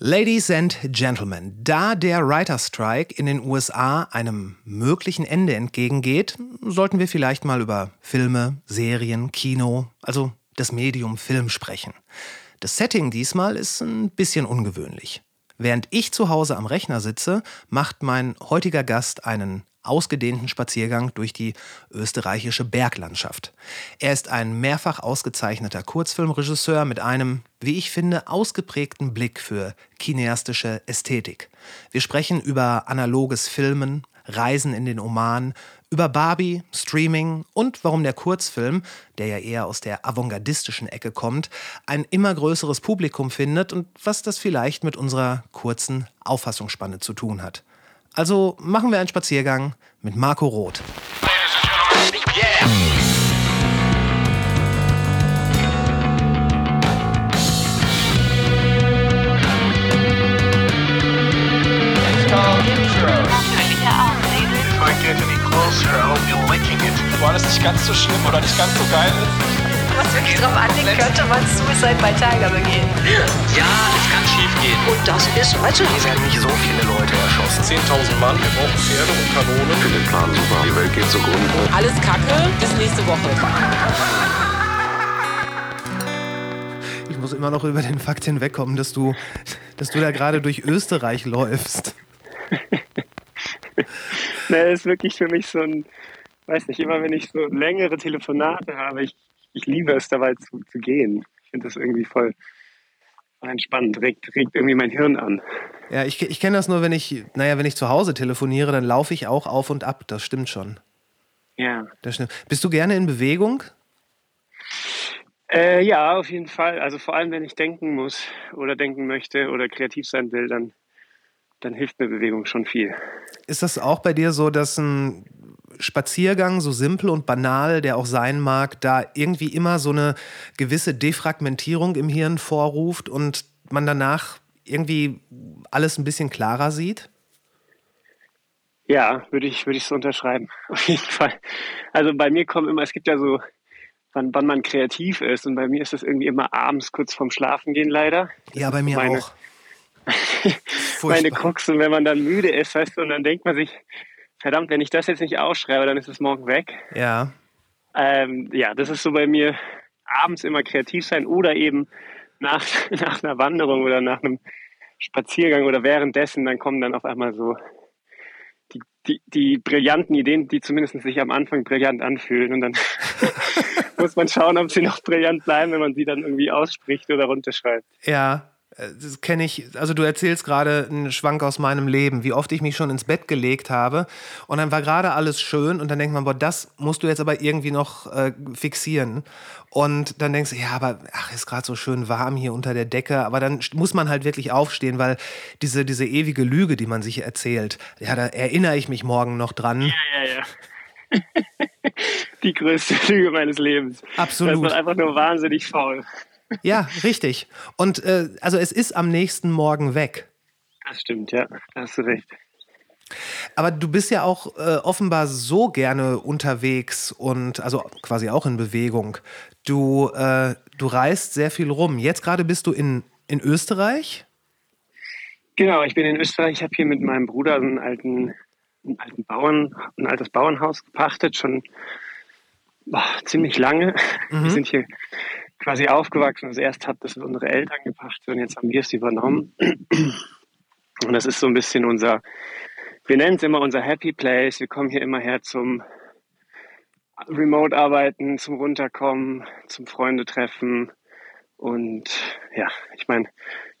Ladies and Gentlemen, da der Writer Strike in den USA einem möglichen Ende entgegengeht, sollten wir vielleicht mal über Filme, Serien, Kino, also das Medium Film sprechen. Das Setting diesmal ist ein bisschen ungewöhnlich. Während ich zu Hause am Rechner sitze, macht mein heutiger Gast einen ausgedehnten Spaziergang durch die österreichische Berglandschaft. Er ist ein mehrfach ausgezeichneter Kurzfilmregisseur mit einem, wie ich finde, ausgeprägten Blick für kineastische Ästhetik. Wir sprechen über analoges Filmen, Reisen in den Oman, über Barbie, Streaming und warum der Kurzfilm, der ja eher aus der avantgardistischen Ecke kommt, ein immer größeres Publikum findet und was das vielleicht mit unserer kurzen Auffassungsspanne zu tun hat. Also machen wir einen Spaziergang mit Marco Roth. War das nicht ganz so schlimm oder nicht ganz so geil ist? Was wirklich drauf anlegt, könnte man Suicide bei Tiger begehen. Ja, es kann schief gehen. Und das ist Mathe. Hier werden nicht so viele Leute erschossen. 10.000 Mann, wir brauchen Pferde und Kanonen. Ich finde den Plan super. Die Welt geht zugrunde. Alles Kacke, bis nächste Woche. Ich muss immer noch über den Fakt hinwegkommen, dass du, dass du da gerade durch Österreich läufst. ne, ist wirklich für mich so ein, weiß nicht, immer wenn ich so längere Telefonate habe, ich ich liebe es dabei zu, zu gehen. Ich finde das irgendwie voll entspannend, regt, regt irgendwie mein Hirn an. Ja, ich, ich kenne das nur, wenn ich, naja, wenn ich zu Hause telefoniere, dann laufe ich auch auf und ab. Das stimmt schon. Ja. Das stimmt. Bist du gerne in Bewegung? Äh, ja, auf jeden Fall. Also vor allem, wenn ich denken muss oder denken möchte oder kreativ sein will, dann, dann hilft mir Bewegung schon viel. Ist das auch bei dir so, dass ein Spaziergang, so simpel und banal der auch sein mag, da irgendwie immer so eine gewisse Defragmentierung im Hirn vorruft und man danach irgendwie alles ein bisschen klarer sieht? Ja, würde ich, würde ich so unterschreiben. Auf jeden Fall. Also bei mir kommen immer, es gibt ja so, wann, wann man kreativ ist und bei mir ist es irgendwie immer abends kurz vorm Schlafengehen leider. Das ja, bei mir meine, auch. meine Krux und wenn man dann müde ist, weißt du, und dann denkt man sich, verdammt, wenn ich das jetzt nicht ausschreibe, dann ist es morgen weg. Ja. Ähm, ja, das ist so bei mir abends immer kreativ sein oder eben nach, nach einer Wanderung oder nach einem Spaziergang oder währenddessen, dann kommen dann auf einmal so die, die, die brillanten Ideen, die zumindest sich am Anfang brillant anfühlen. Und dann muss man schauen, ob sie noch brillant bleiben, wenn man sie dann irgendwie ausspricht oder runterschreibt. Ja, das kenne ich, also du erzählst gerade einen Schwank aus meinem Leben, wie oft ich mich schon ins Bett gelegt habe und dann war gerade alles schön und dann denkt man, boah, das musst du jetzt aber irgendwie noch äh, fixieren und dann denkst du, ja, aber ach, ist gerade so schön warm hier unter der Decke, aber dann muss man halt wirklich aufstehen, weil diese, diese ewige Lüge, die man sich erzählt, ja, da erinnere ich mich morgen noch dran. Ja, ja, ja. die größte Lüge meines Lebens. Absolut. Das ist einfach nur wahnsinnig faul. Ja, richtig. Und äh, also es ist am nächsten Morgen weg. Das stimmt, ja. Da hast du recht. Aber du bist ja auch äh, offenbar so gerne unterwegs und also quasi auch in Bewegung. Du, äh, du reist sehr viel rum. Jetzt gerade bist du in, in Österreich? Genau, ich bin in Österreich. Ich habe hier mit meinem Bruder einen alten, einen alten Bauern, ein altes Bauernhaus gepachtet, schon boah, ziemlich lange. Mhm. Wir sind hier quasi aufgewachsen. Also erst hat das unsere Eltern gepachtet und jetzt haben wir es übernommen. Und das ist so ein bisschen unser, wir nennen es immer unser Happy Place. Wir kommen hier immer her zum Remote-Arbeiten, zum Runterkommen, zum Freunde treffen. Und ja, ich meine,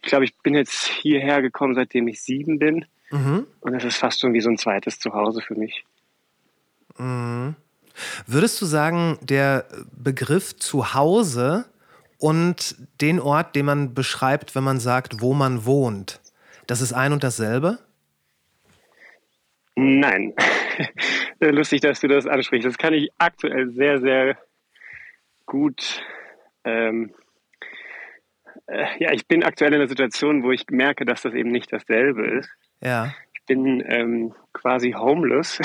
ich glaube, ich bin jetzt hierher gekommen, seitdem ich sieben bin. Mhm. Und das ist fast schon wie so ein zweites Zuhause für mich. Mhm. Würdest du sagen, der Begriff Zuhause und den Ort, den man beschreibt, wenn man sagt, wo man wohnt, das ist ein und dasselbe? Nein. Lustig, dass du das ansprichst. Das kann ich aktuell sehr, sehr gut. Ähm, äh, ja, ich bin aktuell in einer Situation, wo ich merke, dass das eben nicht dasselbe ist. Ja. Ich bin ähm, quasi homeless.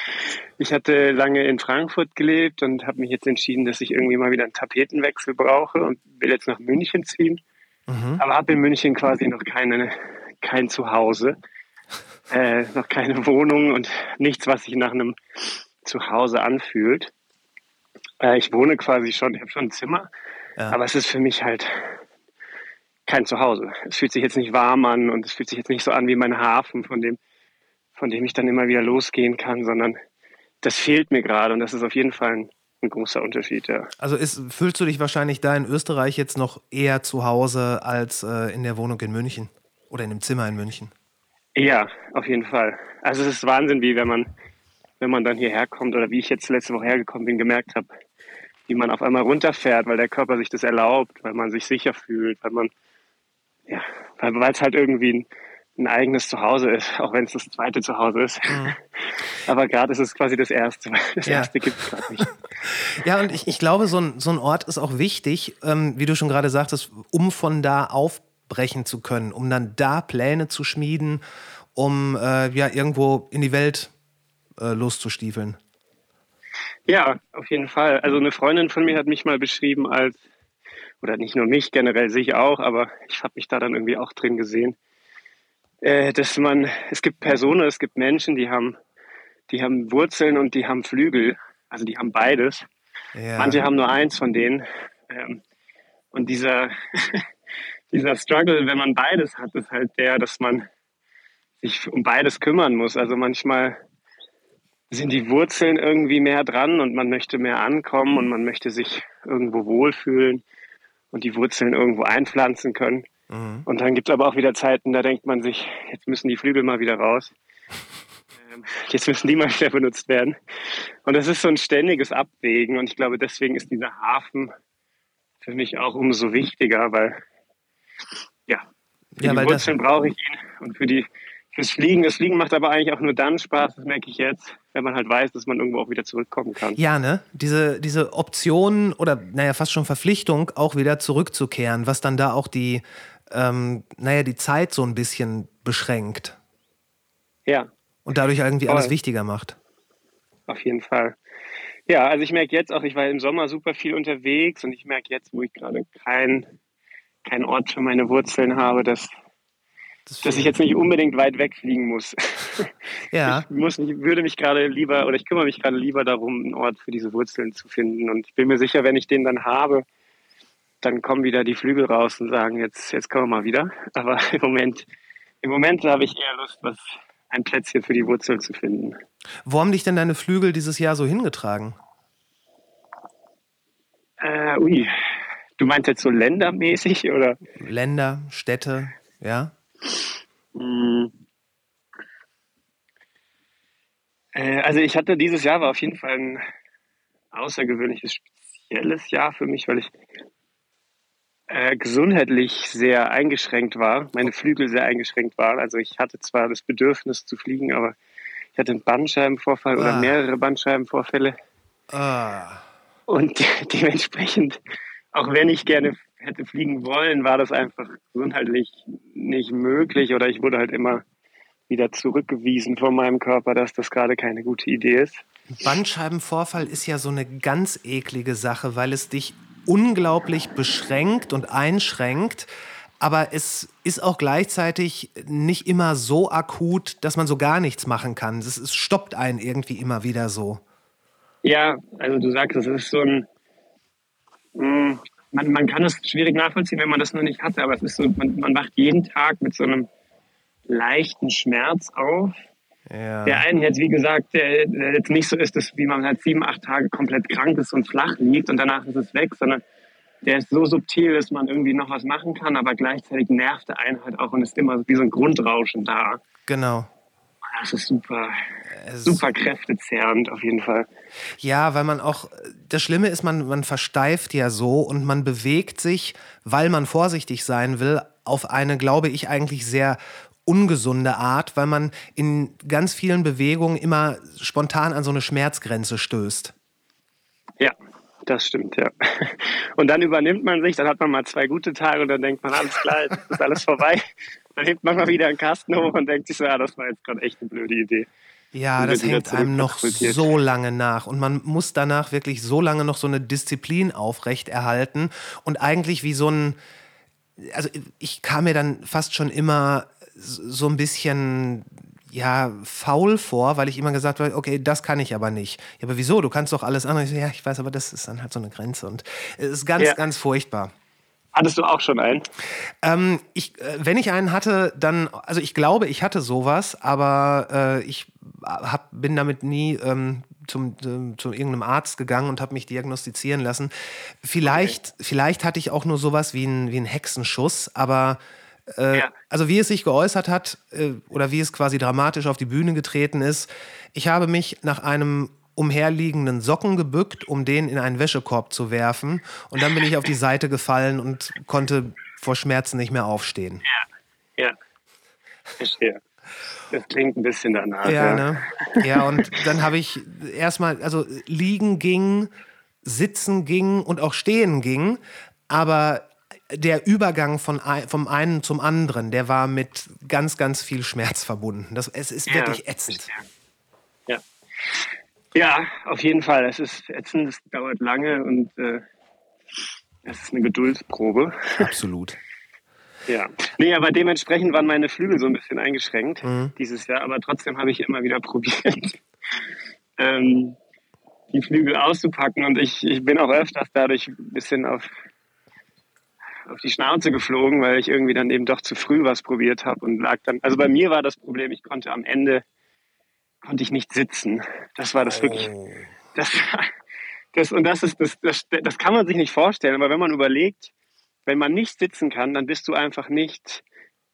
Ich hatte lange in Frankfurt gelebt und habe mich jetzt entschieden, dass ich irgendwie mal wieder einen Tapetenwechsel brauche und will jetzt nach München ziehen. mhm. aber habe in München quasi noch keine, kein Zuhause, äh, noch keine Wohnung und nichts, was sich nach einem Zuhause anfühlt. Äh, ich wohne quasi schon, ich habe schon ein Zimmer, ja. aber es ist für mich halt kein Zuhause. Es fühlt sich jetzt nicht warm an und es fühlt sich jetzt nicht so an wie mein Hafen, von dem, von dem ich dann immer wieder losgehen kann, sondern das fehlt mir gerade und das ist auf jeden Fall ein, ein großer Unterschied, ja. Also ist, fühlst du dich wahrscheinlich da in Österreich jetzt noch eher zu Hause als äh, in der Wohnung in München oder in dem Zimmer in München? Ja, auf jeden Fall. Also es ist Wahnsinn, wie wenn man, wenn man dann hierher kommt oder wie ich jetzt letzte Woche hergekommen bin, gemerkt habe, wie man auf einmal runterfährt, weil der Körper sich das erlaubt, weil man sich sicher fühlt, weil man, ja, weil es halt irgendwie ein, ein eigenes Zuhause ist, auch wenn es das zweite Zuhause ist. Mhm. Aber gerade ist es quasi das erste, weil das ja. erste gibt es gerade nicht. Ja, und ich, ich glaube, so ein, so ein Ort ist auch wichtig, ähm, wie du schon gerade sagtest, um von da aufbrechen zu können, um dann da Pläne zu schmieden, um äh, ja irgendwo in die Welt äh, loszustiefeln. Ja, auf jeden Fall. Also eine Freundin von mir hat mich mal beschrieben als, oder nicht nur mich, generell sich auch, aber ich habe mich da dann irgendwie auch drin gesehen, äh, dass man, es gibt Personen, es gibt Menschen, die haben, die haben Wurzeln und die haben Flügel, also die haben beides. Ja. Manche haben nur eins von denen. Ähm, und dieser, dieser Struggle, wenn man beides hat, ist halt der, dass man sich um beides kümmern muss. Also manchmal sind die Wurzeln irgendwie mehr dran und man möchte mehr ankommen und man möchte sich irgendwo wohlfühlen und die Wurzeln irgendwo einpflanzen können. Mhm. Und dann gibt es aber auch wieder Zeiten, da denkt man sich, jetzt müssen die Flügel mal wieder raus. Ähm, jetzt müssen die mal wieder benutzt werden. Und das ist so ein ständiges Abwägen. Und ich glaube, deswegen ist dieser Hafen für mich auch umso wichtiger, weil ja, für ja, die Wurzeln brauche ich ihn und für die fürs Fliegen. Das Fliegen macht aber eigentlich auch nur dann Spaß, das merke ich jetzt, wenn man halt weiß, dass man irgendwo auch wieder zurückkommen kann. Ja, ne? Diese, diese Option oder naja, fast schon Verpflichtung, auch wieder zurückzukehren, was dann da auch die, ähm, naja, die Zeit so ein bisschen beschränkt. Ja. Und dadurch irgendwie Voll. alles wichtiger macht. Auf jeden Fall. Ja, also ich merke jetzt auch, ich war im Sommer super viel unterwegs und ich merke jetzt, wo ich gerade keinen kein Ort für meine Wurzeln habe, dass das dass ich jetzt nicht unbedingt weit wegfliegen muss. Ja. Ich muss mich, würde mich gerade lieber oder ich kümmere mich gerade lieber darum, einen Ort für diese Wurzeln zu finden. Und ich bin mir sicher, wenn ich den dann habe, dann kommen wieder die Flügel raus und sagen, jetzt, jetzt kommen wir mal wieder. Aber im Moment, im Moment habe ich eher Lust, was ein Plätzchen für die Wurzeln zu finden. Wo haben dich denn deine Flügel dieses Jahr so hingetragen? Äh, ui. Du meinst jetzt so ländermäßig oder? Länder, Städte, ja. Äh, also ich hatte dieses Jahr war auf jeden Fall ein außergewöhnliches, spezielles Jahr für mich, weil ich äh, gesundheitlich sehr eingeschränkt war, meine Flügel sehr eingeschränkt waren. Also ich hatte zwar das Bedürfnis zu fliegen, aber ich hatte einen Bandscheibenvorfall ah. oder mehrere Bandscheibenvorfälle. Ah. Und dementsprechend, auch wenn ich gerne hätte fliegen wollen, war das einfach gesundheitlich nicht möglich oder ich wurde halt immer wieder zurückgewiesen von meinem Körper, dass das gerade keine gute Idee ist. Bandscheibenvorfall ist ja so eine ganz eklige Sache, weil es dich unglaublich beschränkt und einschränkt. Aber es ist auch gleichzeitig nicht immer so akut, dass man so gar nichts machen kann. Es, stoppt einen irgendwie immer wieder so. Ja, also du sagst, es ist so ein, hm, man, man kann es schwierig nachvollziehen, wenn man das noch nicht hatte, aber es ist so, man, man wacht jeden Tag mit so einem leichten Schmerz auf. Ja. Der einen jetzt, wie gesagt, der, der, jetzt nicht so ist, dass wie man halt sieben, acht Tage komplett krank ist und flach liegt und danach ist es weg, sondern der ist so subtil, dass man irgendwie noch was machen kann, aber gleichzeitig nervt der einen halt auch und ist immer wie so ein Grundrauschen da. Genau. Das ist super, super kräftezerrend auf jeden Fall. Ja, weil man auch, das Schlimme ist, man, man versteift ja so und man bewegt sich, weil man vorsichtig sein will, auf eine, glaube ich, eigentlich sehr ungesunde Art, weil man in ganz vielen Bewegungen immer spontan an so eine Schmerzgrenze stößt. Ja, das stimmt, ja. Und dann übernimmt man sich, dann hat man mal zwei gute Tage und dann denkt man, alles klar, jetzt ist alles vorbei. Dann hebt man mal wieder einen Kasten hoch und denkt sich so, ja, das war jetzt gerade echt eine blöde Idee. Ja, das hängt einem noch so lange nach. Und man muss danach wirklich so lange noch so eine Disziplin aufrechterhalten und eigentlich wie so ein, also ich kam mir dann fast schon immer so ein bisschen ja, faul vor, weil ich immer gesagt habe, okay, das kann ich aber nicht. Ja, aber wieso? Du kannst doch alles andere. Ich so, ja, ich weiß, aber das ist dann halt so eine Grenze und es ist ganz, Ja. ganz furchtbar. Hattest du auch schon einen? Ähm, ich, äh, wenn ich einen hatte, dann, also ich glaube, ich hatte sowas, aber äh, ich hab, bin damit nie ähm, zum, ähm, zu irgendeinem Arzt gegangen und habe mich diagnostizieren lassen. Vielleicht, vielleicht hatte ich auch nur sowas wie ein, wie ein Hexenschuss, aber äh, Ja. also wie es sich geäußert hat äh, oder wie es quasi dramatisch auf die Bühne getreten ist, ich habe mich nach einem umherliegenden Socken gebückt, um den in einen Wäschekorb zu werfen. Und dann bin ich auf die Seite gefallen und konnte vor Schmerzen nicht mehr aufstehen. Ja. Verstehe. Das klingt ein bisschen danach. Ja, ne? Ja, und dann habe ich erstmal, also liegen ging, sitzen ging und auch stehen ging, aber der Übergang von ein, vom einen zum anderen, der war mit ganz, ganz viel Schmerz verbunden. Das, es ist wirklich ätzend. Ja. ja, auf jeden Fall. Es ist ätzend, es dauert lange und äh, es ist eine Geduldsprobe. Absolut. Ja. Nee, aber dementsprechend waren meine Flügel so ein bisschen eingeschränkt Mhm. dieses Jahr, aber trotzdem habe ich immer wieder probiert, ähm, die Flügel auszupacken und ich, ich bin auch öfters dadurch ein bisschen auf, auf die Schnauze geflogen, weil ich irgendwie dann eben doch zu früh was probiert habe und lag dann, also bei mir war das Problem, ich konnte am Ende, konnte ich nicht sitzen. Das war das wirklich, das, das, und das ist, das, das, das kann man sich nicht vorstellen, aber wenn man überlegt, wenn man nicht sitzen kann, dann bist du einfach nicht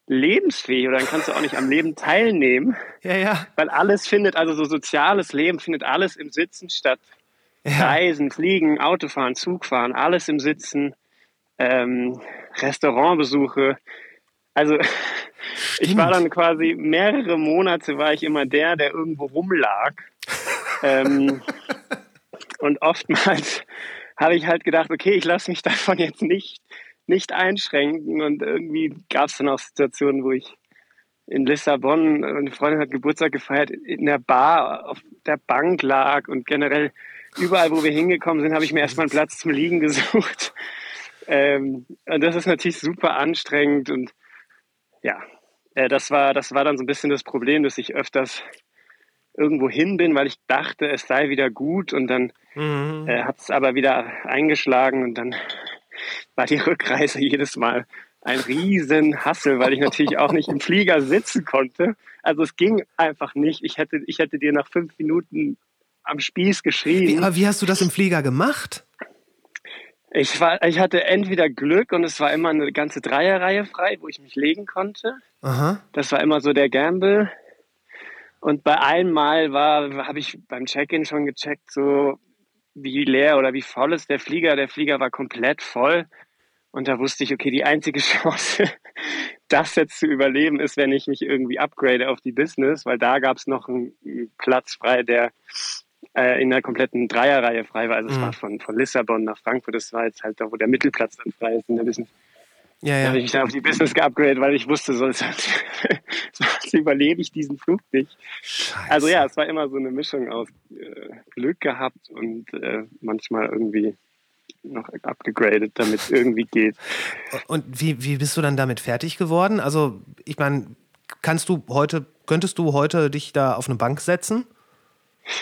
lebensfähig oder dann kannst du auch nicht am Leben teilnehmen, Ja, ja. weil alles findet, also so soziales Leben findet alles im Sitzen statt. Reisen, Fliegen, Autofahren, Zugfahren, alles im Sitzen, ähm, Restaurantbesuche. Also ich war dann quasi mehrere Monate war ich immer der, der irgendwo rumlag. ähm, und oftmals habe ich halt gedacht, okay, ich lasse mich davon jetzt nicht, nicht einschränken. Und irgendwie gab es dann auch Situationen, wo ich in Lissabon, eine Freundin hat Geburtstag gefeiert, in der Bar auf der Bank lag und generell überall, wo wir hingekommen sind, habe ich mir erstmal einen Platz zum Liegen gesucht. Ähm, und das ist natürlich super anstrengend und ja, äh, das war, das war dann so ein bisschen das Problem, dass ich öfters irgendwo hin bin, weil ich dachte, es sei wieder gut und dann Mhm. äh, hat es aber wieder eingeschlagen und dann war die Rückreise jedes Mal ein riesen Hassel, weil ich natürlich auch nicht im Flieger sitzen konnte. Also es ging einfach nicht. Ich hätte, ich hätte dir nach fünf Minuten am Spieß Wie, geschrien. aber wie hast du das im Flieger gemacht? Ich, war, ich hatte entweder Glück und es war immer eine ganze Dreierreihe frei, wo ich mich legen konnte. Aha. Das war immer so der Gamble. Und bei einmal war, habe ich beim Check-in schon gecheckt, so wie leer oder wie voll ist der Flieger. Der Flieger war komplett voll. Und da wusste ich, okay, die einzige Chance, das jetzt zu überleben, ist, wenn ich mich irgendwie upgrade auf die Business, weil da gab es noch einen Platz frei, der äh, in der kompletten Dreierreihe frei war. Also es Mhm. war von, von Lissabon nach Frankfurt, das war jetzt halt da, wo der Mittelplatz dann frei ist in der Business. Ja, Da ja. habe ich mich dann auf die Business geupgradet, weil ich wusste, sonst, sonst überlebe ich diesen Flug nicht. Scheiße. Also ja, es war immer so eine Mischung aus äh, Glück gehabt und äh, manchmal irgendwie noch abgegradet, damit es irgendwie geht. Und wie, wie bist du dann damit fertig geworden? Also, ich meine, kannst du heute, könntest du heute dich da auf eine Bank setzen?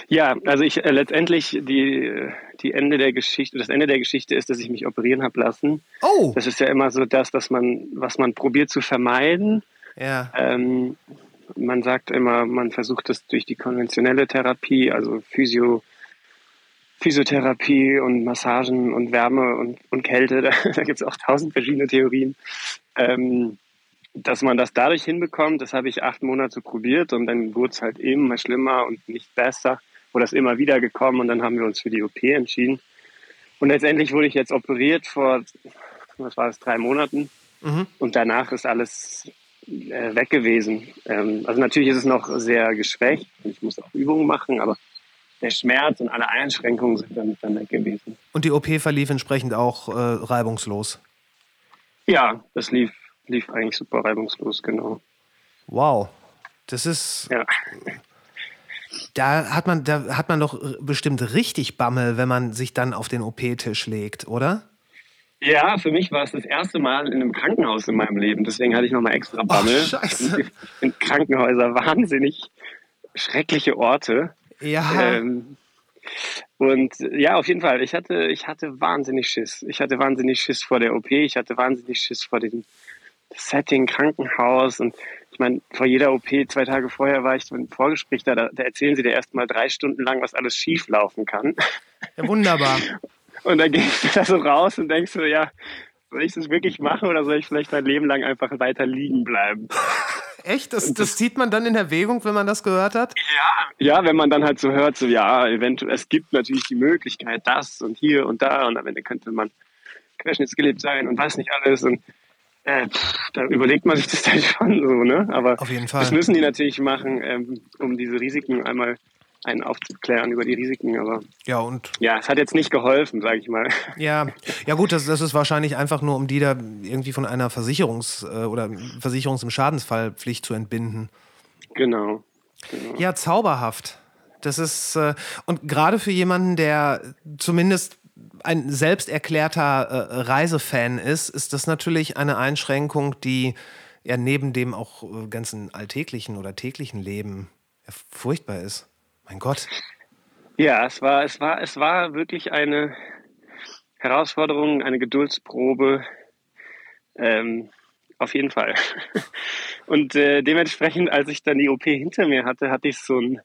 Ja, also ich äh, letztendlich die, die Ende der Geschichte, das Ende der Geschichte ist, dass ich mich operieren habe lassen. Oh! Das ist ja immer so das, dass man, was man probiert zu vermeiden. Ja. Ähm, man sagt immer, man versucht es durch die konventionelle Therapie, also Physio, Physiotherapie und Massagen und Wärme und, und Kälte, da, da gibt es auch tausend verschiedene Theorien, ähm, dass man das dadurch hinbekommt. Das habe ich acht Monate probiert und dann wurde es halt immer schlimmer und nicht besser. Oder es immer wieder gekommen und dann haben wir uns für die OP entschieden. Und letztendlich wurde ich jetzt operiert vor, was war es, drei Monaten. Mhm. Und danach ist alles äh, weg gewesen. Ähm, also natürlich ist es noch sehr geschwächt. Ich muss auch Übungen machen, aber der Schmerz und alle Einschränkungen sind dann, dann weg gewesen. Und die OP verlief entsprechend auch äh, reibungslos. Ja, das lief, lief eigentlich super reibungslos, genau. Wow. Das ist. Ja. Da hat man, da hat man doch bestimmt richtig Bammel, wenn man sich dann auf den OP-Tisch legt, oder? Ja, für mich war es das erste Mal in einem Krankenhaus in meinem Leben. Deswegen hatte ich nochmal extra Bammel. Oh, scheiße. In Krankenhäuser wahnsinnig schreckliche Orte. Ja. Ähm, und ja, auf jeden Fall. Ich hatte, ich hatte wahnsinnig Schiss. Ich hatte wahnsinnig Schiss vor der OP. Ich hatte wahnsinnig Schiss vor dem Setting Krankenhaus. Und ich meine, vor jeder OP, zwei Tage vorher war ich so im Vorgespräch da, da, erzählen sie dir erst mal drei Stunden lang, was alles schief laufen kann. ja wunderbar. Und dann gehst du da so raus und denkst so, ja, soll ich das wirklich machen oder soll ich vielleicht mein Leben lang einfach weiter liegen bleiben? Echt? Das, das zieht man dann in Erwägung, wenn man das gehört hat? Ja, wenn man dann halt so hört, so ja, eventuell, es gibt natürlich die Möglichkeit, das und hier und da und am Ende könnte man querschnittsgelebt sein und weiß nicht alles und äh, pff, da überlegt man sich das dann schon so, ne? Aber Auf jeden Fall. das müssen die natürlich machen, ähm, um diese Risiken einmal einen aufzuklären über die Risiken. Aber Ja, und ja, es hat jetzt nicht geholfen, sage ich mal. ja, ja gut, das, das ist wahrscheinlich einfach nur, um die da irgendwie von einer Versicherungs- äh, oder Versicherungs- im Schadensfallpflicht zu entbinden. genau. Ja, zauberhaft. Das ist, äh, und gerade für jemanden, der zumindest ein selbsterklärter äh, Reisefan ist, ist das natürlich eine Einschränkung, die ja neben dem auch äh, ganzen alltäglichen oder täglichen Leben ja, furchtbar ist. Mein Gott. Ja, es war, es war, es war wirklich eine Herausforderung, eine Geduldsprobe. Ähm, auf jeden Fall. Und äh, dementsprechend, als ich dann die OP hinter mir hatte, hatte ich so ein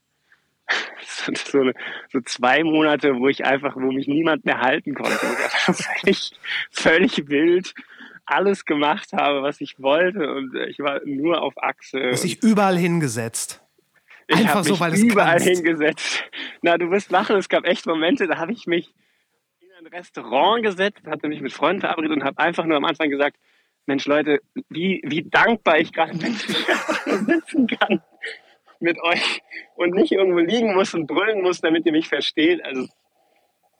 so, eine, so zwei Monate, wo ich einfach, wo mich niemand mehr halten konnte, völlig, völlig wild alles gemacht habe, was ich wollte und äh, ich war nur auf Achse. Du hast dich überall hingesetzt. Ich Einfach so, weil es überall kannst. hingesetzt. Na, du wirst lachen, es gab echt Momente, da habe ich mich in ein Restaurant gesetzt, hatte mich mit Freunden verabredet und habe einfach nur am Anfang gesagt, Mensch Leute, wie, wie dankbar ich gerade bin, dass ich sitzen kann mit euch und nicht irgendwo liegen muss und brüllen muss, damit ihr mich versteht. Also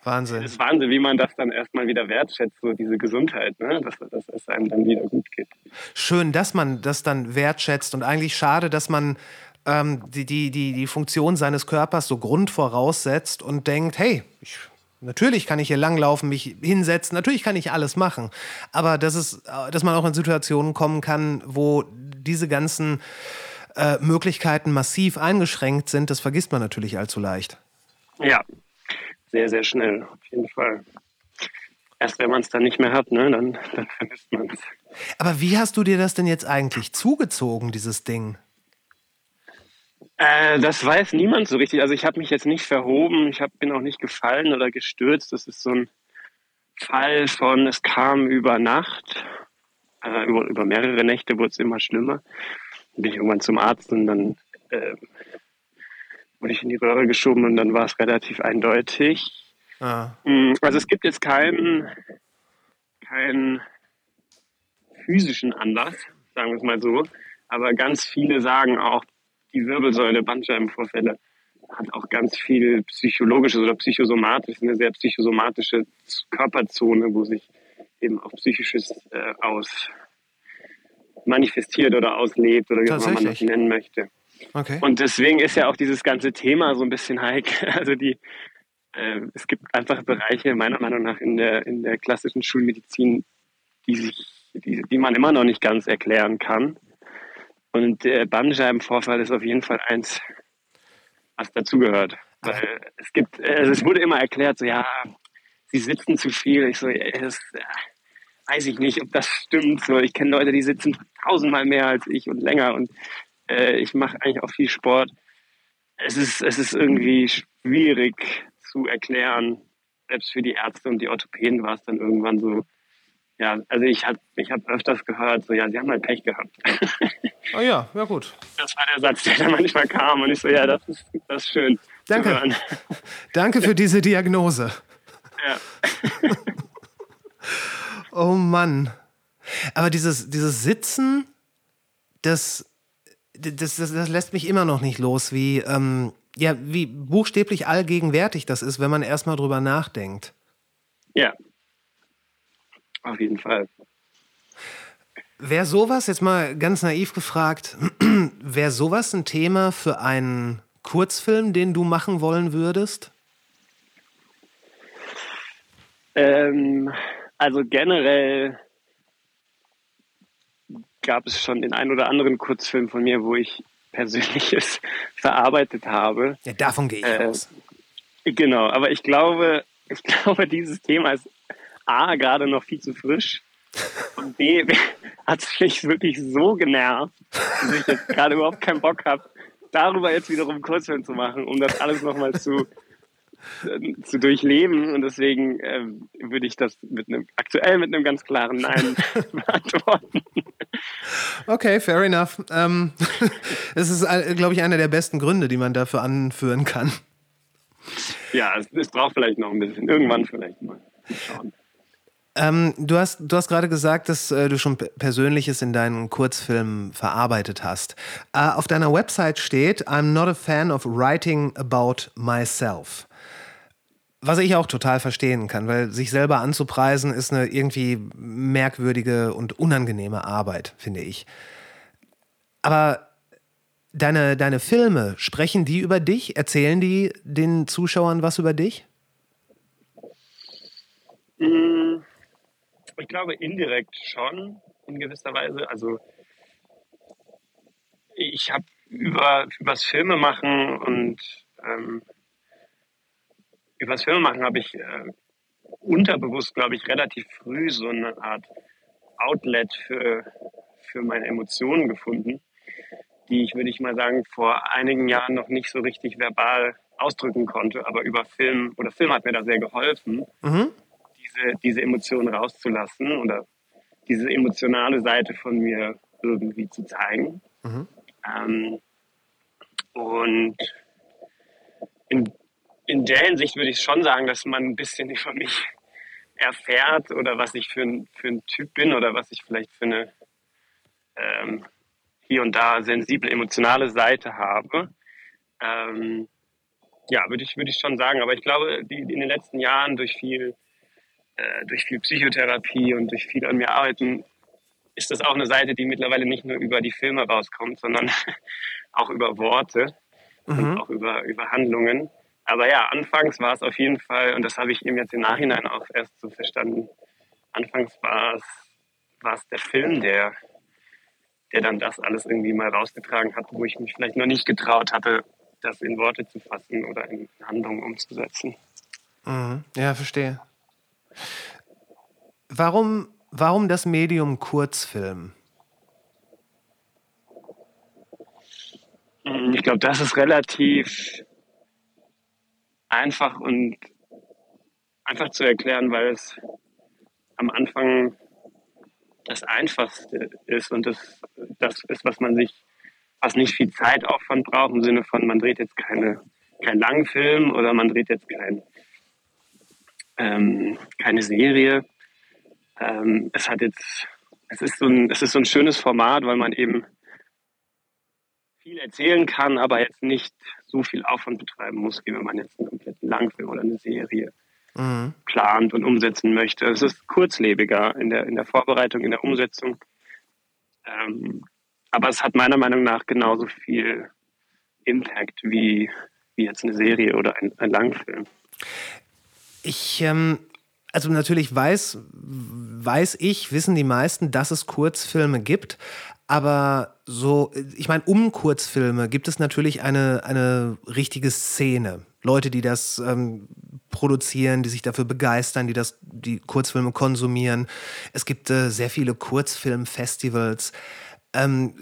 Wahnsinn. es ist Wahnsinn, wie man das dann erstmal wieder wertschätzt, so diese Gesundheit, ne? dass, dass es einem dann wieder gut geht. Schön, dass man das dann wertschätzt und eigentlich schade, dass man ähm, die, die, die, die Funktion seines Körpers so Grund voraussetzt und denkt, hey, ich, natürlich kann ich hier langlaufen, mich hinsetzen, natürlich kann ich alles machen. Aber dass, es, äh, dass man auch in Situationen kommen kann, wo diese ganzen äh, Möglichkeiten massiv eingeschränkt sind, das vergisst man natürlich allzu leicht. Ja, sehr, sehr schnell, auf jeden Fall. Erst wenn man es dann nicht mehr hat, ne, dann, dann vermisst man es. Aber wie hast du dir das denn jetzt eigentlich zugezogen, dieses Ding? Äh, das weiß niemand so richtig. Also ich habe mich jetzt nicht verhoben, ich hab, bin auch nicht gefallen oder gestürzt. Das ist so ein Fall von, es kam über Nacht, äh, über, über mehrere Nächte wurde es immer schlimmer. Bin ich irgendwann zum Arzt und dann äh, wurde ich in die Röhre geschoben und dann war es relativ eindeutig. Ah, Mm, Also es gibt jetzt keinen, keinen physischen Anlass, sagen wir es mal so. Aber ganz viele sagen auch, die Wirbelsäule, Bandscheibenvorfälle, hat auch ganz viel psychologisches oder psychosomatisch, eine sehr psychosomatische Körperzone, wo sich eben auch psychisches äh, aus manifestiert oder auslebt oder wie auch immer man das nennen möchte. okay. Und deswegen ist ja auch dieses ganze Thema so ein bisschen heikel. Also die, äh, es gibt einfach Bereiche meiner Meinung nach in der in der klassischen Schulmedizin, die sich, die, die man immer noch nicht ganz erklären kann. Und der Bandscheibenvorfall ist auf jeden Fall eins, was dazugehört. Weil es gibt, also es wurde immer erklärt, so ja, sie sitzen zu viel. Ich so, ja, das äh, weiß ich nicht, ob das stimmt. So, ich kenne Leute, die sitzen tausendmal mehr als ich und länger und äh, ich mache eigentlich auch viel Sport. Es ist, es ist irgendwie schwierig zu erklären. Selbst für die Ärzte und die Orthopäden war es dann irgendwann so. Ja, also ich habe ich hab öfters gehört, so ja, sie haben halt Pech gehabt. Oh ja, ja gut. Das war der Satz, der dann manchmal kam und ich so, ja, das ist, das ist schön. Danke. Zu hören. Danke für diese Diagnose. Ja. Oh Mann. Aber dieses, dieses Sitzen, das, das, das, das lässt mich immer noch nicht los, wie, ähm, ja, wie buchstäblich allgegenwärtig das ist, wenn man erstmal drüber nachdenkt. ja, auf jeden Fall. Wäre sowas, jetzt mal ganz naiv gefragt, wäre sowas ein Thema für einen Kurzfilm, den du machen wollen würdest? Ähm, Also generell gab es schon den einen oder anderen Kurzfilm von mir, wo ich Persönliches verarbeitet habe. Ja, davon gehe ich Äh, aus. Genau, aber ich glaube, ich glaube, dieses Thema ist A, gerade noch viel zu frisch und B, hat es mich wirklich so genervt, dass ich jetzt gerade überhaupt keinen Bock habe, darüber jetzt wiederum Kurzfilm zu machen, um das alles nochmal zu, zu durchleben und deswegen ähm, würde ich das mit einem, aktuell mit einem ganz klaren Nein beantworten. Okay, fair enough. Ähm, es ist, glaube ich, einer der besten Gründe, die man dafür anführen kann. Ja, es, es braucht vielleicht noch ein bisschen, irgendwann vielleicht mal. Schauen. Ähm, du hast, du hast gerade gesagt, dass äh, du schon Persönliches in deinen Kurzfilmen verarbeitet hast. Äh, auf deiner Website steht, I'm not a fan of writing about myself. Was ich auch total verstehen kann, weil sich selber anzupreisen ist eine irgendwie merkwürdige und unangenehme Arbeit, finde ich. Aber deine, deine Filme, sprechen die über dich? Erzählen die den Zuschauern was über dich? Ich glaube indirekt schon, in gewisser Weise. Also ich habe über übers Filmemachen und ähm, übers Filmemachen habe ich äh, unterbewusst, glaube ich, relativ früh so eine Art Outlet für, für meine Emotionen gefunden, die ich, würde ich mal sagen, vor einigen Jahren noch nicht so richtig verbal ausdrücken konnte. Aber über Film oder Film hat mir da sehr geholfen diese, diese Emotionen rauszulassen oder diese emotionale Seite von mir irgendwie zu zeigen. Ähm, und in, in der Hinsicht würde ich schon sagen, dass man ein bisschen über mich erfährt oder was ich für ein, für ein Typ bin oder was ich vielleicht für eine ähm, hier und da sensible, emotionale Seite habe. Ähm, ja, würde ich, würde ich schon sagen. Aber ich glaube, die, in den letzten Jahren durch viel äh, durch viel Psychotherapie und durch viel an mir arbeiten, ist das auch eine Seite, die mittlerweile nicht nur über die Filme rauskommt, sondern auch über Worte und auch über, über Handlungen. Aber ja, anfangs war es auf jeden Fall, und das habe ich eben jetzt im Nachhinein auch erst so verstanden, anfangs war es, war es der Film, der, der dann das alles irgendwie mal rausgetragen hat, wo ich mich vielleicht noch nicht getraut hatte, das in Worte zu fassen oder in Handlungen umzusetzen. Ja, verstehe. Warum, warum das Medium Kurzfilm? Ich glaube, das ist relativ einfach und einfach zu erklären, weil es am Anfang das Einfachste ist und das, das ist, was man sich, was nicht viel Zeitaufwand braucht, im Sinne von, man dreht jetzt keine, keinen langen Film oder man dreht jetzt kein, ähm, keine Serie. Ähm, es hat jetzt, es ist, so ein, es ist so ein schönes Format, weil man eben viel erzählen kann, aber jetzt nicht so viel Aufwand betreiben muss, wie wenn man jetzt einen kompletten Langfilm oder eine Serie plant und umsetzen möchte. Es ist kurzlebiger in der, in der Vorbereitung, in der Umsetzung. Ähm, aber es hat meiner Meinung nach genauso viel Impact wie, wie jetzt eine Serie oder ein, ein Langfilm. Ich, ähm, also natürlich weiß, weiß ich, wissen die meisten, dass es Kurzfilme gibt. Aber so, ich meine, um Kurzfilme gibt es natürlich eine, eine richtige Szene. Leute, die das ähm, produzieren, die sich dafür begeistern, die das, die Kurzfilme konsumieren. Es gibt äh, sehr viele Kurzfilmfestivals. Ähm,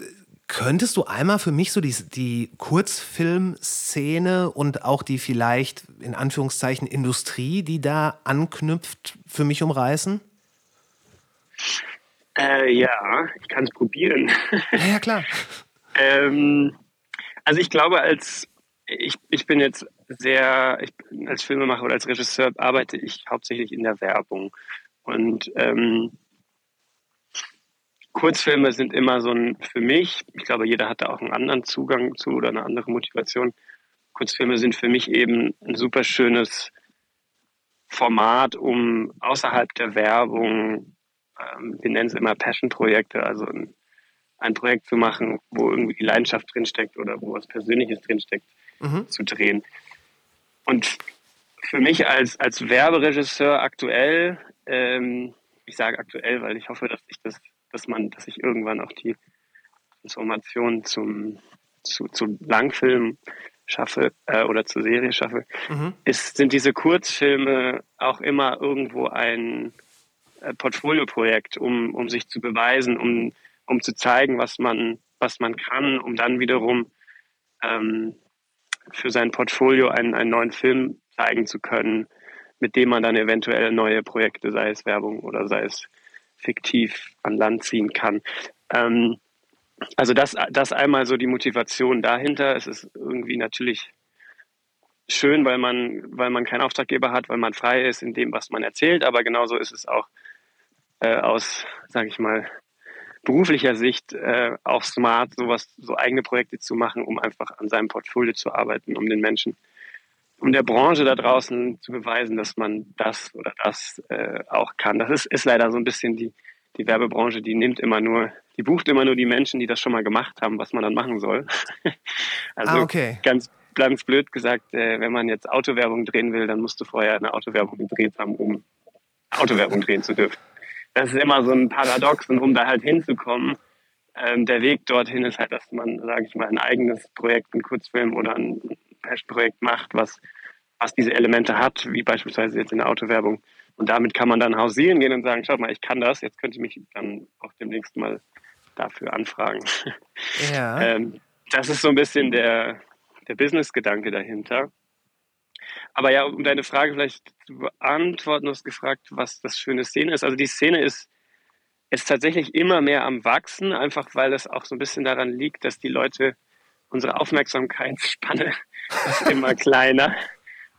könntest du einmal für mich so die, die Kurzfilmszene und auch die vielleicht in Anführungszeichen Industrie, die da anknüpft, für mich umreißen? Äh, ja, ich kann es probieren. Ja, ja klar. Ähm, also ich glaube, als ich, ich bin jetzt sehr, ich, bin als Filmemacher oder als Regisseur arbeite ich hauptsächlich in der Werbung. Und ähm, Kurzfilme sind immer so ein, für mich, ich glaube, jeder hat da auch einen anderen Zugang zu oder eine andere Motivation. Kurzfilme sind für mich eben ein super schönes Format, um außerhalb der Werbung, ähm, wir nennen es immer Passion-Projekte, also ein, ein Projekt zu machen, wo irgendwie die Leidenschaft drinsteckt oder wo was Persönliches drinsteckt, zu drehen. Und für mich als, als Werberegisseur aktuell ähm, ich sage aktuell, weil ich hoffe, dass ich das, dass man, dass ich irgendwann auch die Transformation zum, zu, zu Langfilm schaffe äh, oder zur Serie schaffe, mhm. ist, sind diese Kurzfilme auch immer irgendwo ein äh, Portfolioprojekt, um, um sich zu beweisen, um, um zu zeigen, was man, was man kann, um dann wiederum ähm, für sein Portfolio einen, einen neuen Film zeigen zu können, mit dem man dann eventuell neue Projekte, sei es Werbung oder sei es fiktiv an Land ziehen kann. Ähm, also das, das einmal so die Motivation dahinter. Es ist irgendwie natürlich schön, weil man, weil man keinen Auftraggeber hat, weil man frei ist in dem, was man erzählt. Aber genauso ist es auch äh, aus, sage ich mal, beruflicher Sicht äh, auch smart, sowas, so eigene Projekte zu machen, um einfach an seinem Portfolio zu arbeiten, um den Menschen, um der Branche da draußen zu beweisen, dass man das oder das äh, auch kann. Das ist, ist leider so ein bisschen die, die Werbebranche, die nimmt immer nur, die bucht immer nur die Menschen, die das schon mal gemacht haben, was man dann machen soll. also ah, okay. ganz, ganz blöd gesagt, äh, wenn man jetzt Autowerbung drehen will, dann musst du vorher eine Autowerbung gedreht haben, um Autowerbung drehen zu dürfen. Das ist immer so ein Paradox und um da halt hinzukommen, ähm, der Weg dorthin ist halt, dass man, sage ich mal, ein eigenes Projekt, ein Kurzfilm oder ein Hash-Projekt macht, was, was diese Elemente hat, wie beispielsweise jetzt in der Autowerbung. Und damit kann man dann hausieren gehen und sagen, schaut mal, ich kann das, jetzt könnt ihr mich dann auch demnächst mal dafür anfragen. Ja. ähm, das ist so ein bisschen der, der Business-Gedanke dahinter. Aber ja, um deine Frage vielleicht zu beantworten, du hast gefragt, was das für eine Szene ist. Also die Szene ist, ist tatsächlich immer mehr am Wachsen, einfach weil es auch so ein bisschen daran liegt, dass die Leute, unsere Aufmerksamkeitsspanne ist immer kleiner,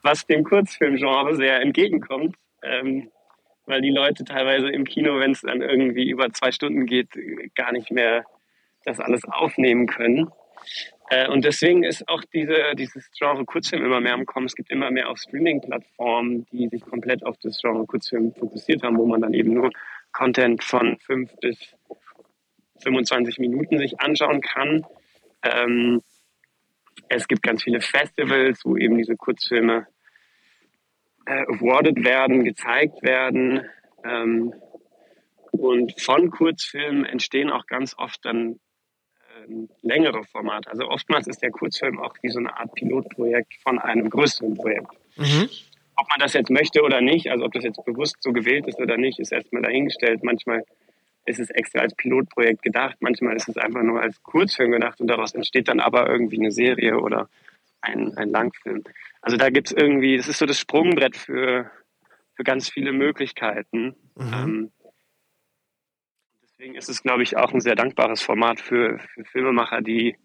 was dem Kurzfilmgenre sehr entgegenkommt. Ähm, weil die Leute teilweise im Kino, wenn es dann irgendwie über zwei Stunden geht, gar nicht mehr das alles aufnehmen können. Äh, und deswegen ist auch diese, dieses Genre Kurzfilm immer mehr am Kommen. Es gibt immer mehr auch Streaming-Plattformen, die sich komplett auf das Genre Kurzfilm fokussiert haben, wo man dann eben nur Content von fünf bis 25 Minuten sich anschauen kann. Ähm, es gibt ganz viele Festivals, wo eben diese Kurzfilme äh, awarded werden, gezeigt werden. Ähm, und von Kurzfilmen entstehen auch ganz oft dann ähm, längere Formate. Also oftmals ist der Kurzfilm auch wie so eine Art Pilotprojekt von einem größeren Projekt. Mhm. Ob man das jetzt möchte oder nicht, also ob das jetzt bewusst so gewählt ist oder nicht, ist erstmal dahingestellt. Manchmal ist es extra als Pilotprojekt gedacht, manchmal ist es einfach nur als Kurzfilm gedacht und daraus entsteht dann aber irgendwie eine Serie oder ein, ein Langfilm. Also da gibt es irgendwie, das ist so das Sprungbrett für, für ganz viele Möglichkeiten. Mhm. Ähm, deswegen ist es, glaube ich, auch ein sehr dankbares Format für, für Filmemacher, die,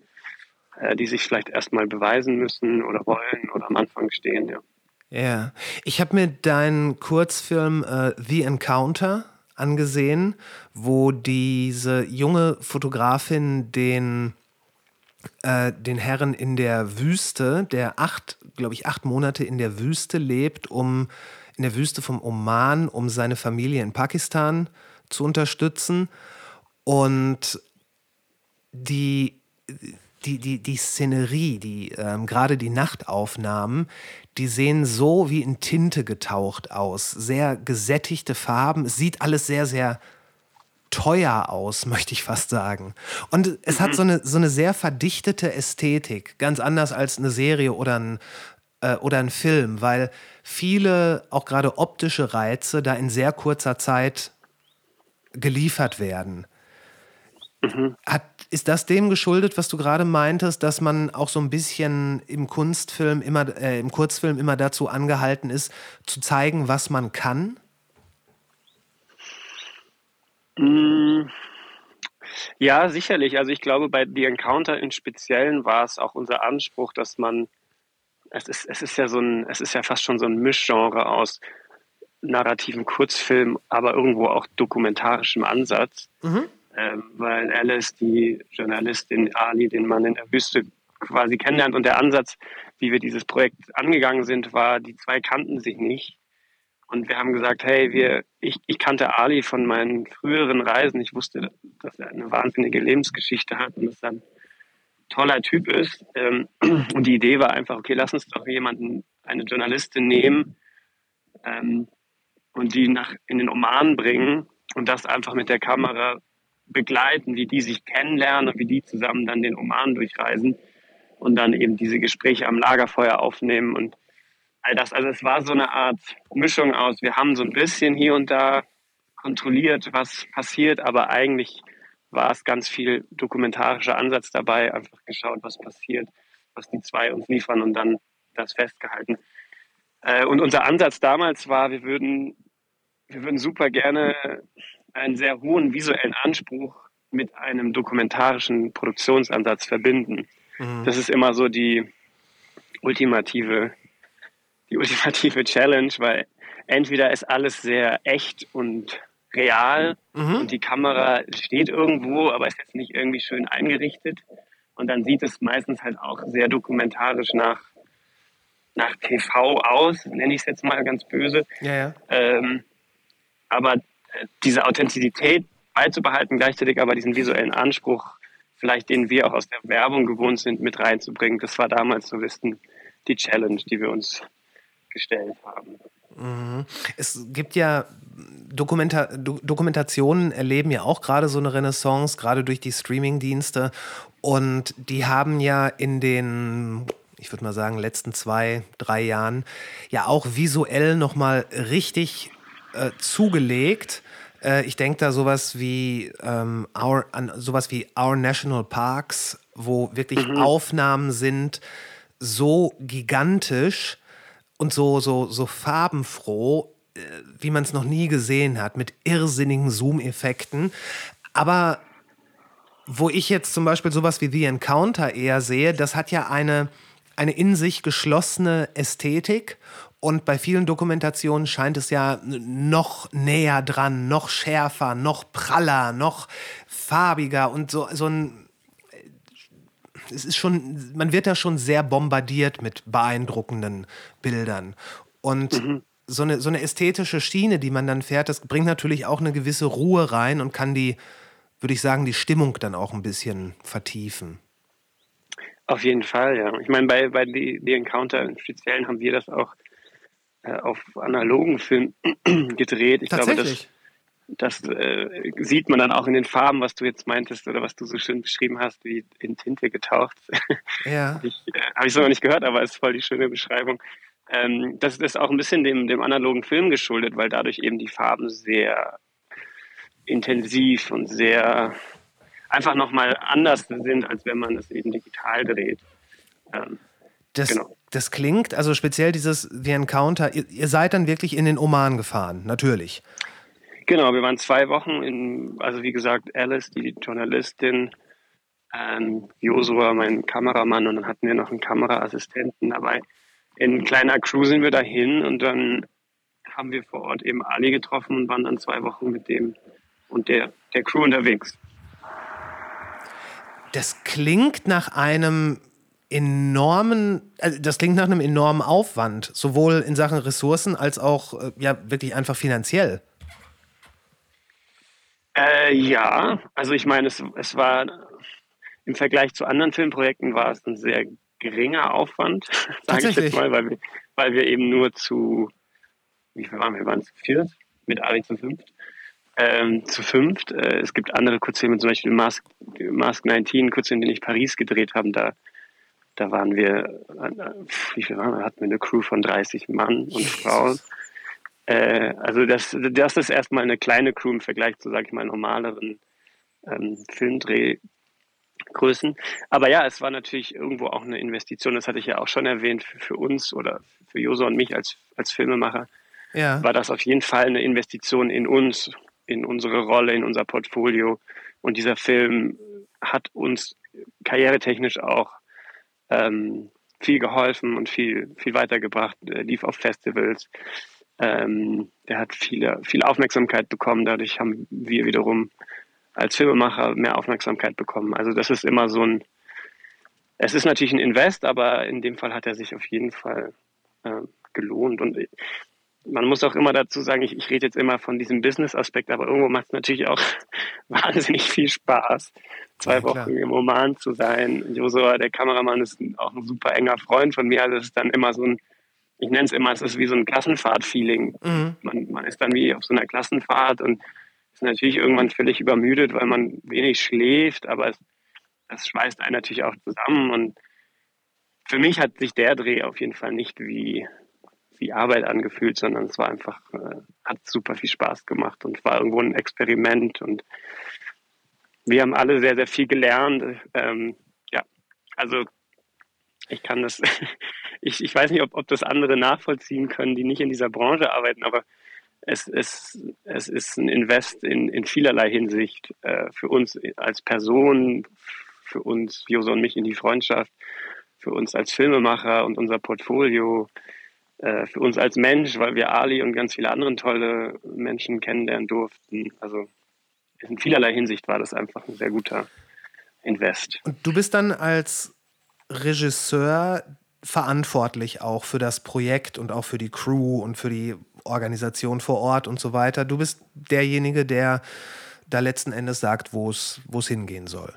äh, die sich vielleicht erstmal beweisen müssen oder wollen oder am Anfang stehen. Ja, ja. ich habe mir deinen Kurzfilm äh, The Encounter angesehen, wo diese junge Fotografin den äh, den Herren in der Wüste, der acht, glaube ich, acht Monate in der Wüste lebt, um in der Wüste vom Oman, um seine Familie in Pakistan zu unterstützen. Und die, die, die, die Szenerie, die ähm, gerade die Nachtaufnahmen, die sehen so wie in Tinte getaucht aus. Sehr gesättigte Farben. Es sieht alles sehr, sehr teuer aus, möchte ich fast sagen. Und es mhm. hat so eine, so eine sehr verdichtete Ästhetik, ganz anders als eine Serie oder ein, äh, oder ein Film, weil viele, auch gerade optische Reize, da in sehr kurzer Zeit geliefert werden. Mhm. Hat, ist das dem geschuldet, was du gerade meintest, dass man auch so ein bisschen im Kunstfilm immer, äh, im Kurzfilm immer dazu angehalten ist, zu zeigen, was man kann? Mm, ja, sicherlich. Also ich glaube, bei The Encounter im Speziellen war es auch unser Anspruch, dass man, es ist, es ist ja so ein, es ist ja fast schon so ein Mischgenre aus narrativen Kurzfilm, aber irgendwo auch dokumentarischem Ansatz. Mhm. Ähm, weil Alice, die Journalistin Ali, den Mann in der Wüste quasi kennenlernt und der Ansatz, wie wir dieses Projekt angegangen sind, war, die zwei kannten sich nicht und wir haben gesagt, hey, wir, ich, ich kannte Ali von meinen früheren Reisen. Ich wusste, dass er eine wahnsinnige Lebensgeschichte hat und dass er ein toller Typ ist. Ähm, und die Idee war einfach, okay, lass uns doch jemanden, eine Journalistin nehmen, ähm, und die nach in den Oman bringen und das einfach mit der Kamera begleiten, wie die sich kennenlernen und wie die zusammen dann den Oman durchreisen und dann eben diese Gespräche am Lagerfeuer aufnehmen und all das. Also es war so eine Art Mischung aus, wir haben so ein bisschen hier und da kontrolliert, was passiert, aber eigentlich war es ganz viel dokumentarischer Ansatz dabei, einfach geschaut, was passiert, was die zwei uns liefern und dann das festgehalten. Äh, und unser Ansatz damals war, wir würden, wir würden super gerne einen sehr hohen visuellen Anspruch mit einem dokumentarischen Produktionsansatz verbinden. Mhm. Das ist immer so die ultimative, die ultimative Challenge, weil entweder ist alles sehr echt und real mhm. und die Kamera steht irgendwo, aber ist jetzt nicht irgendwie schön eingerichtet. Und dann sieht es meistens halt auch sehr dokumentarisch nach, nach TV aus, nenne ich es jetzt mal ganz böse. Ja, ja. Ähm, aber diese Authentizität beizubehalten, gleichzeitig aber diesen visuellen Anspruch, vielleicht den wir auch aus der Werbung gewohnt sind, mit reinzubringen, das war damals so bisschen die Challenge, die wir uns gestellt haben. Mhm. Es gibt ja Dokumenta Dokumentationen erleben ja auch gerade so eine Renaissance, gerade durch die Streaming-Dienste. Und die haben ja in den, ich würde mal sagen, letzten zwei, drei Jahren ja auch visuell nochmal richtig äh, zugelegt. Äh, ich denke da sowas wie, ähm, our, an sowas wie Our National Parks, wo wirklich mhm. Aufnahmen sind, so gigantisch und so, so, so farbenfroh, äh, wie man es noch nie gesehen hat, mit irrsinnigen Zoom-Effekten. Aber wo ich jetzt zum Beispiel sowas wie The Encounter eher sehe, das hat ja eine, eine in sich geschlossene Ästhetik und bei vielen Dokumentationen scheint es ja noch näher dran, noch schärfer, noch praller, noch farbiger und so, so ein. Es ist schon, man wird da schon sehr bombardiert mit beeindruckenden Bildern. Und mhm. so, eine, so eine ästhetische Schiene, die man dann fährt, das bringt natürlich auch eine gewisse Ruhe rein und kann die, würde ich sagen, die Stimmung dann auch ein bisschen vertiefen. Auf jeden Fall, ja. Ich meine, bei, bei die Encounter im Speziellen haben wir das auch äh, auf analogen Film gedreht. Ich glaube, das, das äh, sieht man dann auch in den Farben, was du jetzt meintest oder was du so schön beschrieben hast, wie in Tinte getaucht. Ja. Ich, äh, Habe ich so noch nicht gehört, aber es ist voll die schöne Beschreibung. Ähm, das ist auch ein bisschen dem, dem analogen Film geschuldet, weil dadurch eben die Farben sehr intensiv und sehr einfach nochmal anders sind, als wenn man es eben digital dreht. Ähm, das, genau. Das klingt, also speziell dieses The Encounter, ihr, ihr, seid dann wirklich in den Oman gefahren, natürlich. Genau, wir waren zwei Wochen in, also wie gesagt, Alice, die Journalistin, ähm, Josua, mein Kameramann, und dann hatten wir noch einen Kameraassistenten dabei. In kleiner Crew sind wir dahin und dann haben wir vor Ort eben Ali getroffen und waren dann zwei Wochen mit dem und der, der Crew unterwegs. Das klingt nach einem enormen, also das klingt nach einem enormen Aufwand, sowohl in Sachen Ressourcen als auch äh, ja wirklich einfach finanziell. Äh, ja, also ich meine, es, es war im Vergleich zu anderen Filmprojekten war es ein sehr geringer Aufwand, sage ich jetzt mal, weil wir, weil wir eben nur zu, wie viel waren wir, wir waren zu viert, mit Ali zu fünft. Ähm, zu fünft. Äh, es gibt andere Kurzfilme, zum Beispiel Mask, Mask 19, Kurzfilm, den ich Paris gedreht habe, da da waren wir, wie viel waren wir? Hatten wir eine Crew von 30 Mann und Frauen. Äh, also das, das ist erstmal eine kleine Crew im Vergleich zu, sage ich mal, normaleren ähm, Filmdrehgrößen. Aber ja, es war natürlich irgendwo auch eine Investition. Das hatte ich ja auch schon erwähnt für, für uns oder für Josa und mich als, als Filmemacher. Ja. War das auf jeden Fall eine Investition in uns, in unsere Rolle, in unser Portfolio. Und dieser Film hat uns karrieretechnisch auch ähm, viel geholfen und viel, viel weitergebracht, er lief auf Festivals. Ähm, der hat viele, viel Aufmerksamkeit bekommen. Dadurch haben wir wiederum als Filmemacher mehr Aufmerksamkeit bekommen. Also das ist immer so ein, es ist natürlich ein Invest, aber in dem Fall hat er sich auf jeden Fall äh, gelohnt. Und man muss auch immer dazu sagen, ich, ich rede jetzt immer von diesem Business-Aspekt, aber irgendwo macht es natürlich auch wahnsinnig viel Spaß, zwei ja, Wochen im Oman zu sein. Josua, der Kameramann, ist auch ein super enger Freund von mir. Also es ist dann immer so ein ich nenne es immer, es ist wie so ein Klassenfahrt-Feeling. Mhm. Man, man ist dann wie auf so einer Klassenfahrt und ist natürlich irgendwann völlig übermüdet, weil man wenig schläft, aber es, das schweißt einen natürlich auch zusammen. Und für mich hat sich der Dreh auf jeden Fall nicht wie, wie Arbeit angefühlt, sondern es war einfach, äh, hat super viel Spaß gemacht und war irgendwo ein Experiment und wir haben alle sehr, sehr viel gelernt. Ähm, ja, also ich kann das, ich, ich weiß nicht, ob, ob das andere nachvollziehen können, die nicht in dieser Branche arbeiten, aber es, es, es ist ein Invest in, in vielerlei Hinsicht äh, für uns als Person, für uns, Jose und mich in die Freundschaft, für uns als Filmemacher und unser Portfolio, äh, für uns als Mensch, weil wir Ali und ganz viele andere tolle Menschen kennenlernen durften. Also in vielerlei Hinsicht war das einfach ein sehr guter Invest. Und du bist dann als Regisseur verantwortlich auch für das Projekt und auch für die Crew und für die Organisation vor Ort und so weiter. Du bist derjenige, der da letzten Endes sagt, wo es hingehen soll.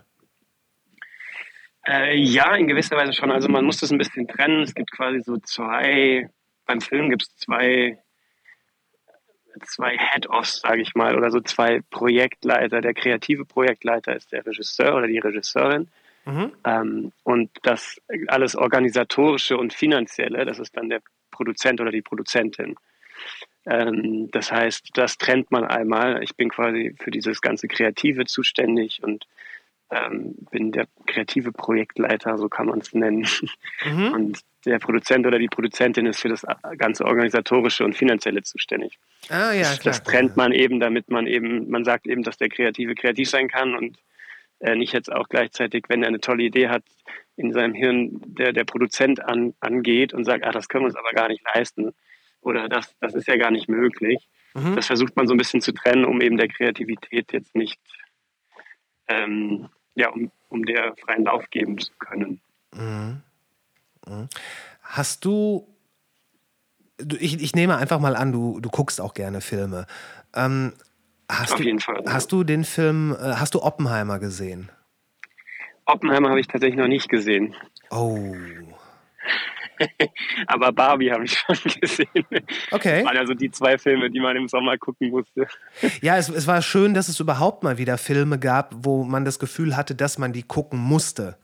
Äh, ja, in gewisser Weise schon. Also man muss das ein bisschen trennen. Es gibt quasi so zwei, beim Film gibt es zwei, zwei Head-Offs, sage ich mal, oder so zwei Projektleiter. Der kreative Projektleiter ist der Regisseur oder die Regisseurin. Mhm. Ähm, und das alles organisatorische und finanzielle, das ist dann der Produzent oder die Produzentin. Ähm, das heißt, das trennt man einmal. Ich bin quasi für dieses ganze Kreative zuständig und ähm, bin der kreative Projektleiter, so kann man es nennen. Mhm. Und der Produzent oder die Produzentin ist für das ganze organisatorische und finanzielle zuständig. Ah, ja, klar. Das trennt man eben, damit man eben, man sagt eben, dass der Kreative kreativ sein kann und äh, nicht jetzt auch gleichzeitig, wenn er eine tolle Idee hat, in seinem Hirn der, der Produzent an, angeht und sagt, ah, das können wir uns aber gar nicht leisten oder das, das ist ja gar nicht möglich. Mhm. Das versucht man so ein bisschen zu trennen, um eben der Kreativität jetzt nicht, ähm, ja, um, um der freien Lauf geben zu können. Mhm. Mhm. Hast du, ich, ich nehme einfach mal an, du, du guckst auch gerne Filme. Ähm, hast Auf du, jeden Fall. Hast du den Film, äh, hast du Oppenheimer gesehen? Oppenheimer habe ich tatsächlich noch nicht gesehen. Oh. Aber Barbie habe ich schon gesehen. Okay. Das waren also die zwei Filme, die man im Sommer gucken musste. Ja, es, es war schön, dass es überhaupt mal wieder Filme gab, wo man das Gefühl hatte, dass man die gucken musste.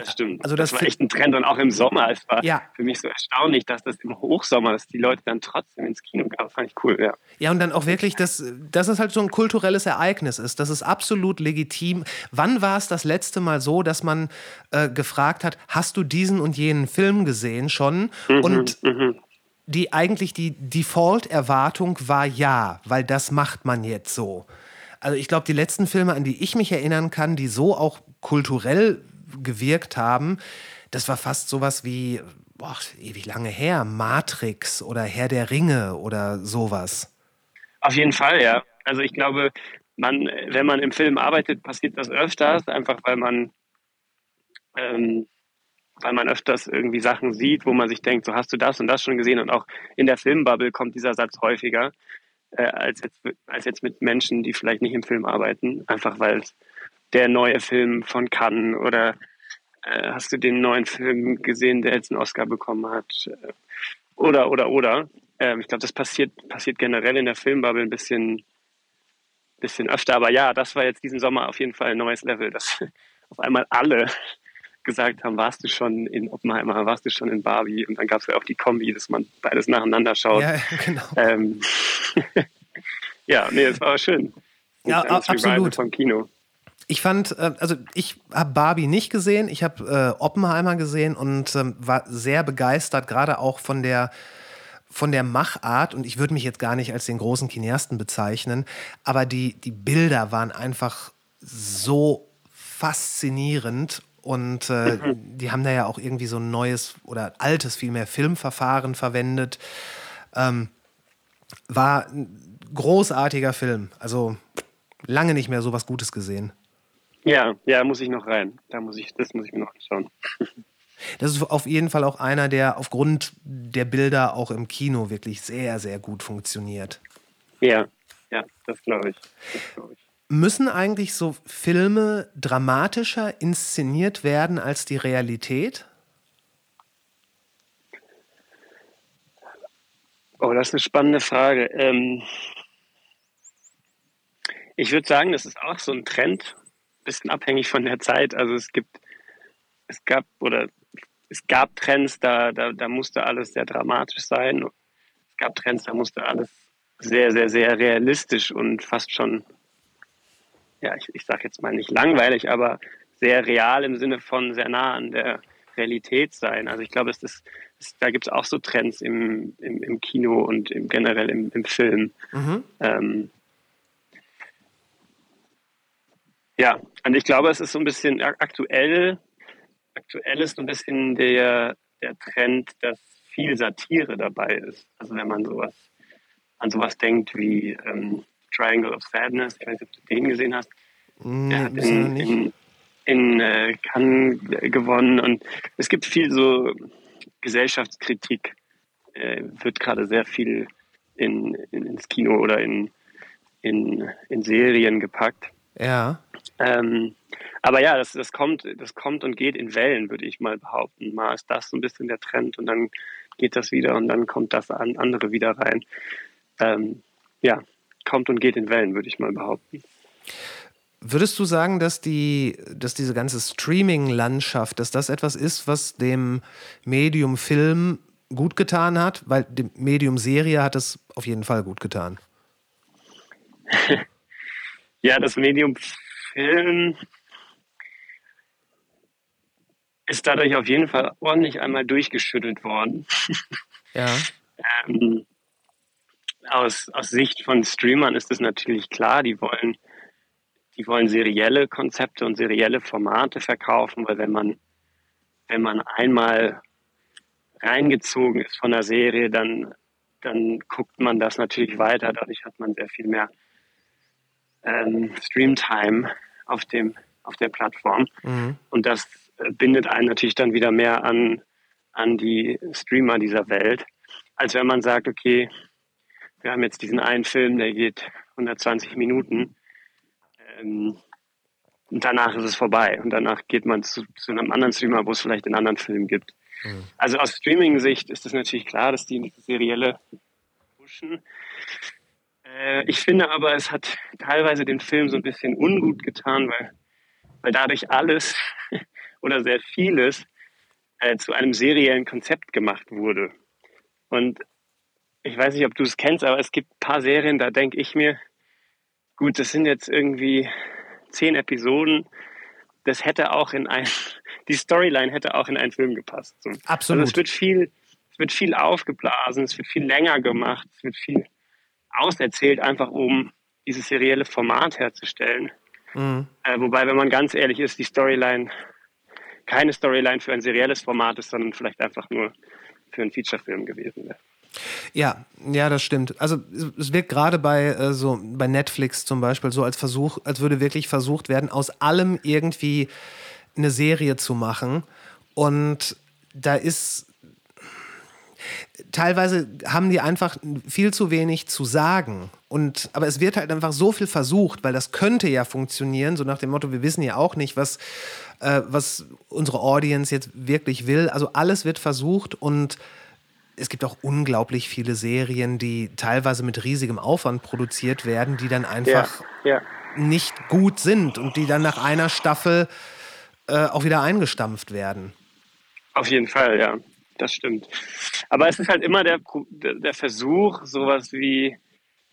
Das stimmt. Also das, das war echt ein Trend und auch im Sommer. Es war ja. für mich so erstaunlich, dass das im Hochsommer, dass die Leute dann trotzdem ins Kino kamen. Fand ich cool, ja. Ja, und dann auch wirklich, dass, dass es halt so ein kulturelles Ereignis ist. Das ist absolut legitim. Wann war es das letzte Mal so, dass man äh, gefragt hat, hast du diesen und jenen Film gesehen schon? Mhm, und mhm. die eigentlich die Default-Erwartung war ja, weil das macht man jetzt so. Also ich glaube, die letzten Filme, an die ich mich erinnern kann, die so auch kulturell gewirkt haben. Das war fast sowas wie, boah, ewig lange her, Matrix oder Herr der Ringe oder sowas. Auf jeden Fall, ja. Also ich glaube, man, wenn man im Film arbeitet, passiert das öfters, einfach weil man, ähm, weil man öfters irgendwie Sachen sieht, wo man sich denkt, so hast du das und das schon gesehen und auch in der Filmbubble kommt dieser Satz häufiger äh, als, jetzt, als jetzt mit Menschen, die vielleicht nicht im Film arbeiten, einfach weil es der neue Film von Cannes oder äh, hast du den neuen Film gesehen, der jetzt einen Oscar bekommen hat? Äh, oder, oder, oder. Ähm, ich glaube, das passiert, passiert generell in der Filmbubble ein bisschen, bisschen öfter. Aber ja, das war jetzt diesen Sommer auf jeden Fall ein neues Level, dass auf einmal alle gesagt haben, warst du schon in Oppenheimer, warst du schon in Barbie? Und dann gab es ja auch die Kombi, dass man beides nacheinander schaut. Ja, genau. Ähm, ja, nee, es war schön. Ja, absolut. Vom Kino. Ich fand, äh, also ich habe Barbie nicht gesehen, ich habe äh, Oppenheimer gesehen und ähm, war sehr begeistert, gerade auch von der von der Machart, und ich würde mich jetzt gar nicht als den großen Kineasten bezeichnen, aber die, die Bilder waren einfach so faszinierend und äh, die haben da ja auch irgendwie so ein neues oder altes vielmehr Filmverfahren verwendet. Ähm, war ein großartiger Film. Also lange nicht mehr so was Gutes gesehen. Ja, ja, muss ich noch rein. Da muss ich, das muss ich mir noch anschauen. Das ist auf jeden Fall auch einer, der aufgrund der Bilder auch im Kino wirklich sehr, sehr gut funktioniert. Ja, ja, das glaube ich. glaub ich. Müssen eigentlich so Filme dramatischer inszeniert werden als die Realität? Oh, das ist eine spannende Frage. Ähm, ich würde sagen, das ist auch so ein Trend, bisschen abhängig von der Zeit. Also es gibt, es gab oder es gab Trends, da, da, da musste alles sehr dramatisch sein. Es gab Trends, da musste alles sehr, sehr, sehr realistisch und fast schon, ja, ich, ich sage jetzt mal nicht langweilig, aber sehr real im Sinne von sehr nah an der Realität sein. Also ich glaube, es ist, es, da gibt es auch so Trends im, im, im Kino und im, generell im, im Film. Mhm. Ähm, ja, und ich glaube, es ist so ein bisschen aktuell, aktuell ist so ein bisschen der, der Trend, dass viel Satire dabei ist. Also wenn man sowas an sowas denkt wie ähm, Triangle of Sadness, ich weiß nicht, ob du den gesehen hast. Nee, der hat in, in, in äh, Cannes gewonnen und es gibt viel so Gesellschaftskritik, äh, wird gerade sehr viel in, in, ins Kino oder in, in, in Serien gepackt. Ja. Ähm, aber ja, das, das, kommt, das kommt und geht in Wellen, würde ich mal behaupten. Mal ist das so ein bisschen der Trend und dann geht das wieder und dann kommt das an andere wieder rein. Ähm, ja, kommt und geht in Wellen, würde ich mal behaupten. Würdest du sagen, dass, die, dass diese ganze Streaming-Landschaft, dass das etwas ist, was dem Medium Film gut getan hat? Weil dem Medium Serie hat es auf jeden Fall gut getan. ja, das Medium Film ist dadurch auf jeden Fall ordentlich einmal durchgeschüttelt worden. Ja. ähm, aus, aus Sicht von Streamern ist es natürlich klar, die wollen, die wollen serielle Konzepte und serielle Formate verkaufen, weil wenn man, wenn man einmal reingezogen ist von der Serie, dann, dann guckt man das natürlich weiter. Dadurch hat man sehr viel mehr ähm, Streamtime auf dem auf der Plattform mhm. und das bindet einen natürlich dann wieder mehr an an die Streamer dieser Welt, als wenn man sagt, okay, wir haben jetzt diesen einen Film, der geht 120 Minuten ähm, und danach ist es vorbei und danach geht man zu, zu einem anderen Streamer, wo es vielleicht einen anderen Film gibt. Mhm. Also aus Streaming-Sicht ist es natürlich klar, dass die serielle pushen. Äh, ich finde aber, es hat teilweise den Film so ein bisschen ungut getan, weil, weil dadurch alles oder sehr vieles äh, zu einem seriellen Konzept gemacht wurde. Und ich weiß nicht, ob du es kennst, aber es gibt ein paar Serien, da denke ich mir, gut, das sind jetzt irgendwie zehn Episoden. Das hätte auch in ein, die Storyline hätte auch in einen Film gepasst. So. Absolut. Also es wird viel, es wird viel aufgeblasen, es wird viel länger gemacht, es wird viel auserzählt, einfach um dieses serielle Format herzustellen. Mhm. Äh, wobei, wenn man ganz ehrlich ist, die Storyline keine Storyline für ein serielles Format ist, sondern vielleicht einfach nur für einen Featurefilm gewesen wäre. Ja, ja, das stimmt. Also es wird gerade bei äh, so bei Netflix zum Beispiel so als Versuch, als würde wirklich versucht werden, aus allem irgendwie eine Serie zu machen. Und da ist teilweise haben die einfach viel zu wenig zu sagen. Und, aber es wird halt einfach so viel versucht, weil das könnte ja funktionieren, so nach dem Motto, wir wissen ja auch nicht, was, äh, was unsere Audience jetzt wirklich will. Also alles wird versucht und es gibt auch unglaublich viele Serien, die teilweise mit riesigem Aufwand produziert werden, die dann einfach ja, ja. nicht gut sind und die dann nach einer Staffel äh, auch wieder eingestampft werden. Auf jeden Fall, ja, das stimmt. Aber es ist halt immer der, der Versuch, sowas wie,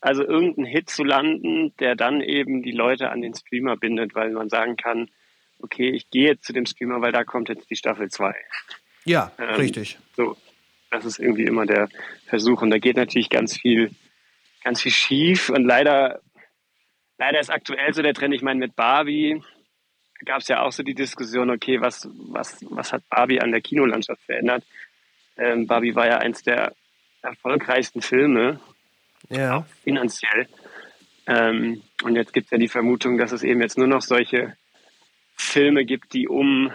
also irgendeinen Hit zu landen, der dann eben die Leute an den Streamer bindet, weil man sagen kann, okay, ich gehe jetzt zu dem Streamer, weil da kommt jetzt die Staffel 2. Ja, ähm, richtig. So, das ist irgendwie immer der Versuch. Und da geht natürlich ganz viel, ganz viel schief. Und leider, leider ist aktuell so der Trend. Ich meine, mit Barbie gab es ja auch so die Diskussion, okay, was, was, was hat Barbie an der Kinolandschaft verändert? Ähm, Barbie war ja eins der erfolgreichsten Filme, ja. finanziell. Ähm, und jetzt gibt es ja die Vermutung, dass es eben jetzt nur noch solche Filme gibt, die um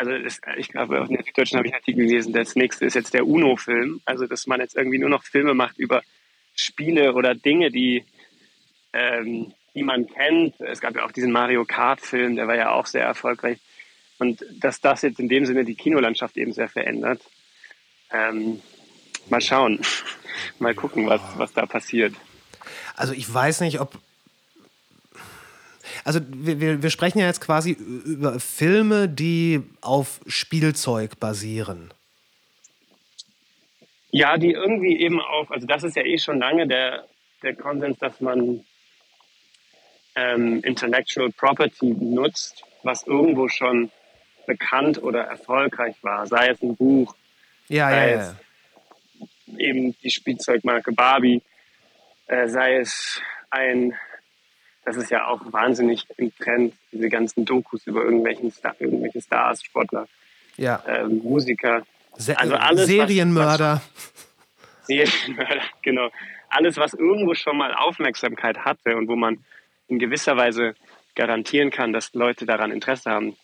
also das, ich glaube, auf der Süddeutschen habe ich einen Artikel gelesen, das nächste ist jetzt der UNO-Film. Also, dass man jetzt irgendwie nur noch Filme macht über Spiele oder Dinge, die, ähm, die man kennt. Es gab ja auch diesen Mario Kart-Film, der war ja auch sehr erfolgreich. Und dass das jetzt in dem Sinne die Kinolandschaft eben sehr verändert. Ähm, mal schauen. mal gucken, was, was da passiert. Also ich weiß nicht, ob. Also wir, wir, wir sprechen ja jetzt quasi über Filme, die auf Spielzeug basieren. Ja, die irgendwie eben auch, also das ist ja eh schon lange der, der Konsens, dass man ähm, Intellectual Property nutzt, was irgendwo schon bekannt oder erfolgreich war, sei es ein Buch, Ja, ja, sei ja. es eben die Spielzeugmarke Barbie, äh, sei es ein, das ist ja auch wahnsinnig im Trend, diese ganzen Dokus über irgendwelchen Star, irgendwelche Stars, Sportler, ja. ähm, Musiker, Se also alles, was- Serienmörder. Serienmörder, genau. Alles, was irgendwo schon mal Aufmerksamkeit hatte und wo man in gewisser Weise garantieren kann, dass Leute daran Interesse haben,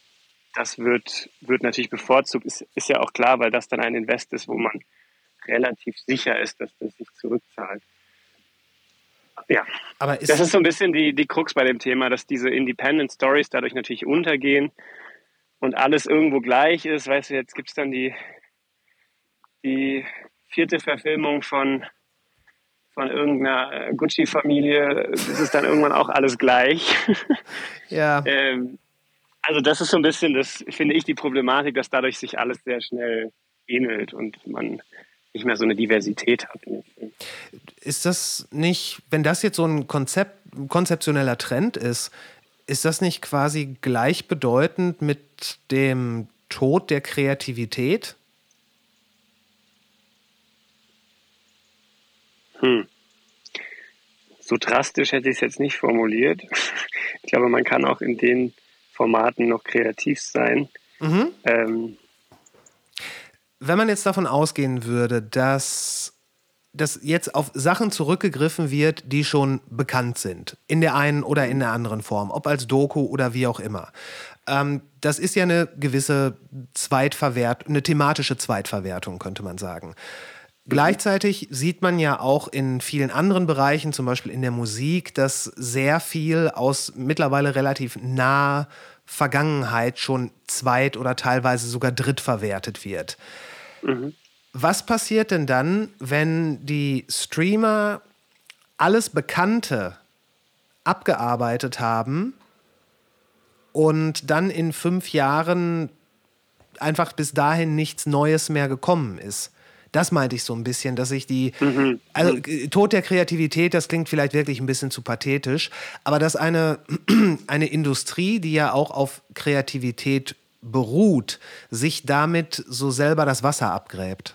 das wird, wird natürlich bevorzugt. Ist, ist ja auch klar, weil das dann ein Invest ist, wo man relativ sicher ist, dass das sich zurückzahlt. Ja, Aber ist, das ist so ein bisschen die, die Krux bei dem Thema, dass diese Independent Stories dadurch natürlich untergehen und alles irgendwo gleich ist. Weißt du, jetzt gibt es dann die, die vierte Verfilmung von, von irgendeiner äh, Gucci-Familie. Das ist dann irgendwann auch alles gleich. ja. ähm, also das ist so ein bisschen, das finde ich, die Problematik, dass dadurch sich alles sehr schnell ähnelt und man nicht mehr so eine Diversität hat. Ist das nicht, wenn das jetzt so ein Konzept, konzeptioneller Trend ist, ist das nicht quasi gleichbedeutend mit dem Tod der Kreativität? Hm. So drastisch hätte ich es jetzt nicht formuliert. Ich glaube, man kann auch in den Formaten noch kreativ sein. Mhm. Ähm, Wenn man jetzt davon ausgehen würde, dass, dass jetzt auf Sachen zurückgegriffen wird, die schon bekannt sind, in der einen oder in der anderen Form, ob als Doku oder wie auch immer. Ähm, das ist ja eine gewisse Zweitverwertung, eine thematische Zweitverwertung, könnte man sagen. Gleichzeitig sieht man ja auch in vielen anderen Bereichen, zum Beispiel in der Musik, dass sehr viel aus mittlerweile relativ naher Vergangenheit schon zweit- oder teilweise sogar drittverwertet wird. Was passiert denn dann, wenn die Streamer alles Bekannte abgearbeitet haben und dann in fünf Jahren einfach bis dahin nichts Neues mehr gekommen ist? Das meinte ich so ein bisschen, dass ich die, also äh, Tod der Kreativität, das klingt vielleicht wirklich ein bisschen zu pathetisch, aber dass eine, eine Industrie, die ja auch auf Kreativität beruht, sich damit so selber das Wasser abgräbt.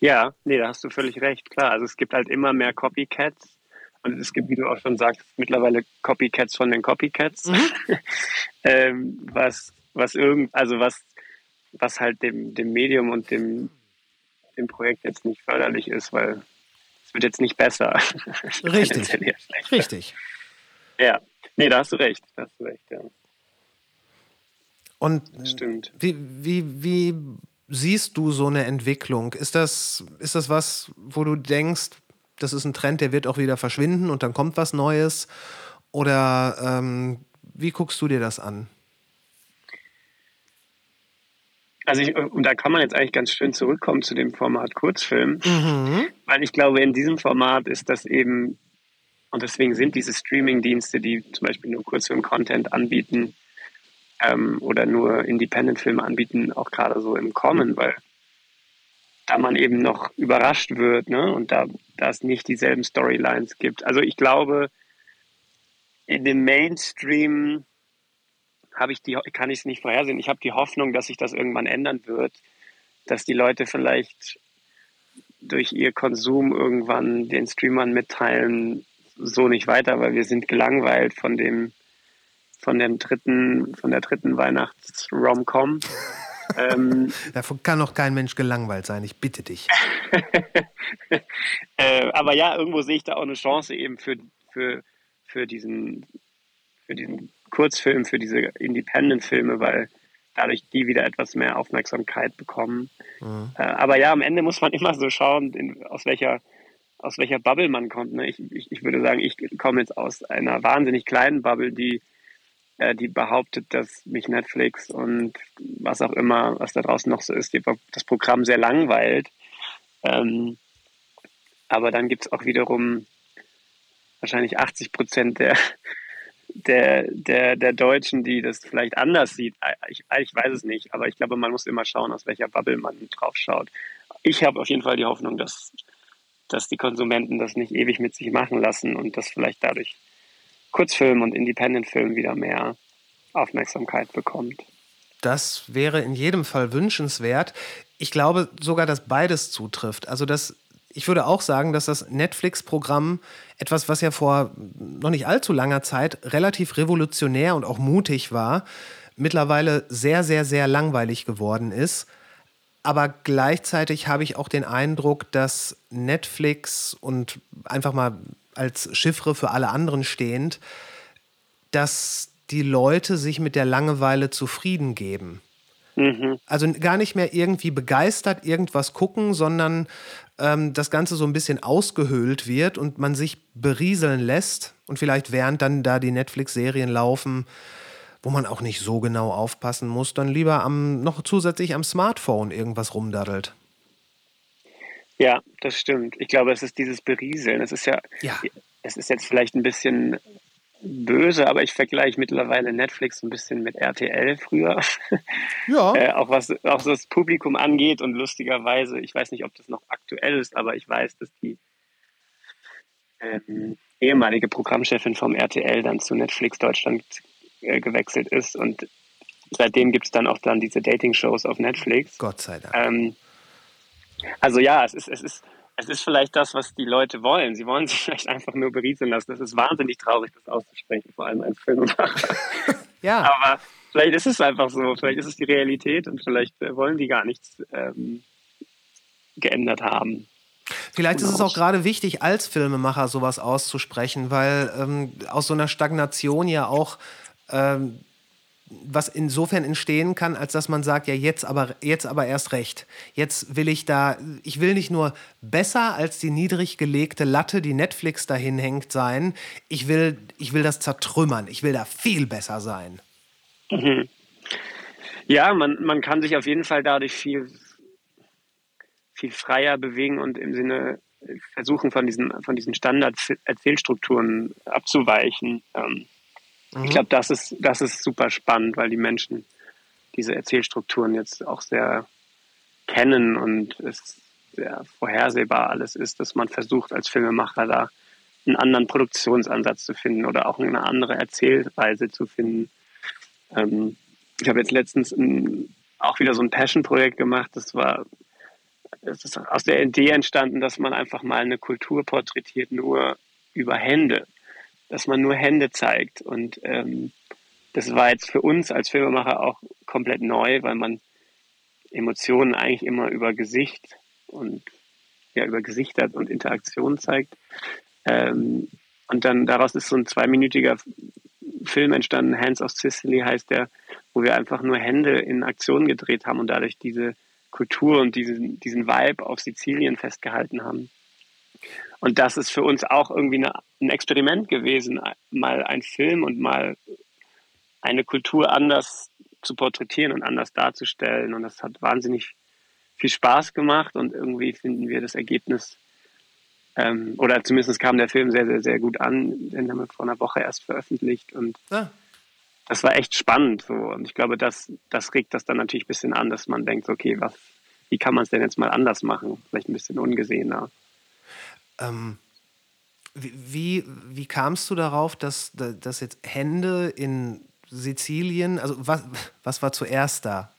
ja, nee, da hast du völlig recht. Klar, also es gibt halt immer mehr Copycats. Und es gibt, wie du auch schon sagst, mittlerweile Copycats von den Copycats. ähm, was, was irgend, also was, was halt dem, dem Medium und dem, dem Projekt jetzt nicht förderlich ist, weil es wird jetzt nicht besser. Richtig. Richtig. Ja, nee, da hast du recht. Da hast du recht, ja. Und Stimmt. wie, wie, wie siehst du so eine Entwicklung? Ist das, ist das was, wo du denkst, das ist ein Trend, der wird auch wieder verschwinden und dann kommt was Neues? Oder ähm, wie guckst du dir das an? Also ich, und da kann man jetzt eigentlich ganz schön zurückkommen zu dem Format Kurzfilm, weil ich glaube, in diesem Format ist das eben, und deswegen sind diese Streaming-Dienste, die zum Beispiel nur Kurzfilm-Content anbieten ähm, oder nur Independent-Filme anbieten, auch gerade so im Kommen, weil da man eben noch überrascht wird ne? und da, da es nicht dieselben Storylines gibt. Also ich glaube, in dem Mainstream habe ich die, kann ich es nicht vorhersehen. Ich habe die Hoffnung, dass sich das irgendwann ändern wird, dass die Leute vielleicht durch ihr Konsum irgendwann den Streamern mitteilen, so nicht weiter, weil wir sind gelangweilt von dem, von dem dritten, von der dritten Weihnachts-Rom-Com. ähm, Davon kann doch kein Mensch gelangweilt sein, ich bitte dich. äh, aber ja, irgendwo sehe ich da auch eine Chance eben für, für, für diesen, für diesen Kurzfilm, für diese Independent-Filme, weil dadurch die wieder etwas mehr Aufmerksamkeit bekommen. Äh, aber ja, am Ende muss man immer so schauen, in, aus welcher aus welcher Bubble man kommt. Ne? Ich, ich, ich würde sagen, ich komme jetzt aus einer wahnsinnig kleinen Bubble, die, äh, die behauptet, dass mich Netflix und was auch immer, was da draußen noch so ist, die, das Programm sehr langweilt. Ähm, Aber dann gibt es auch wiederum wahrscheinlich 80 Prozent der, der, der, der Deutschen, die das vielleicht anders sieht. Ich, ich weiß es nicht, aber ich glaube, man muss immer schauen, aus welcher Bubble man drauf schaut. Ich habe auf jeden Fall die Hoffnung, dass, dass die Konsumenten das nicht ewig mit sich machen lassen und dass vielleicht dadurch Kurzfilm und Independent-Film wieder mehr Aufmerksamkeit bekommt. Das wäre in jedem Fall wünschenswert. Ich glaube sogar, dass beides zutrifft. Also, dass ich würde auch sagen, dass das Netflix-Programm etwas, was ja vor noch nicht allzu langer Zeit relativ revolutionär und auch mutig war, mittlerweile sehr, sehr, sehr langweilig geworden ist. Aber gleichzeitig habe ich auch den Eindruck, dass Netflix und einfach mal als Chiffre für alle anderen stehend, dass die Leute sich mit der Langeweile zufrieden geben. Mhm. Also gar nicht mehr irgendwie begeistert irgendwas gucken, sondern ähm, das Ganze so ein bisschen ausgehöhlt wird und man sich berieseln lässt und vielleicht während dann da die Netflix-Serien laufen, wo man auch nicht so genau aufpassen muss, dann lieber am, noch zusätzlich am Smartphone irgendwas rumdaddelt. Ja, das stimmt. Ich glaube, es ist dieses Berieseln. Es ist ja, ja. es ist jetzt vielleicht ein bisschen böse, aber ich vergleiche mittlerweile Netflix ein bisschen mit RTL früher. Ja. äh, auch was auch das Publikum angeht und lustigerweise, ich weiß nicht, ob das noch aktuell ist, aber ich weiß, dass die ähm, ehemalige Programmchefin vom RTL dann zu Netflix Deutschland äh, gewechselt ist und seitdem gibt es dann auch dann diese Dating-Shows auf Netflix. Gott sei Dank. Ähm, also ja, es ist, es ist es ist vielleicht das, was die Leute wollen. Sie wollen sich vielleicht einfach nur berieseln lassen. Das ist wahnsinnig traurig, das auszusprechen, vor allem als Filmemacher. ja. Aber vielleicht ist es einfach so. Vielleicht ist es die Realität und vielleicht äh, wollen die gar nichts ähm, geändert haben. Vielleicht ist es auch gerade wichtig, als Filmemacher sowas auszusprechen, weil ähm, aus so einer Stagnation ja auch ähm, was insofern entstehen kann, als dass man sagt, ja, jetzt aber, jetzt aber erst recht. Jetzt will ich da, ich will nicht nur besser als die niedrig gelegte Latte, die Netflix dahin hängt, sein. Ich will, ich will das zertrümmern. Ich will da viel besser sein. Mhm. Ja, man, man kann sich auf jeden Fall dadurch viel, viel freier bewegen und im Sinne versuchen, von diesen, von diesen Standard-Erzählstrukturen abzuweichen. Ähm, Mhm. Ich glaube, das ist, das ist super spannend, weil die Menschen diese Erzählstrukturen jetzt auch sehr kennen und es sehr vorhersehbar alles ist, dass man versucht, als Filmemacher da einen anderen Produktionsansatz zu finden oder auch eine andere Erzählweise zu finden. Ähm, ich habe jetzt letztens ein, auch wieder so ein Passion-Projekt gemacht. Das war das ist aus der Idee entstanden, dass man einfach mal eine Kultur porträtiert, nur über Hände dass man nur Hände zeigt. Und ähm, das war jetzt für uns als Filmemacher auch komplett neu, weil man Emotionen eigentlich immer über Gesicht und ja, über Gesichter und Interaktion zeigt. Ähm, und dann daraus ist so ein zweiminütiger Film entstanden, Hands of Sicily heißt der, wo wir einfach nur Hände in Aktion gedreht haben und dadurch diese Kultur und diesen, diesen Vibe auf Sizilien festgehalten haben. Und das ist für uns auch irgendwie eine, ein Experiment gewesen, mal ein Film und mal eine Kultur anders zu porträtieren und anders darzustellen. Und das hat wahnsinnig viel Spaß gemacht und irgendwie finden wir das Ergebnis, ähm, oder zumindest kam der Film sehr, sehr, sehr gut an. Den haben wir vor einer Woche erst veröffentlicht und ja. das war echt spannend. So. Und ich glaube, das, das regt das dann natürlich ein bisschen an, dass man denkt, okay, was, wie kann man es denn jetzt mal anders machen? Vielleicht ein bisschen ungesehener. Ähm, wie, wie kamst du darauf, dass, dass jetzt Hände in Sizilien, also was, was war zuerst da?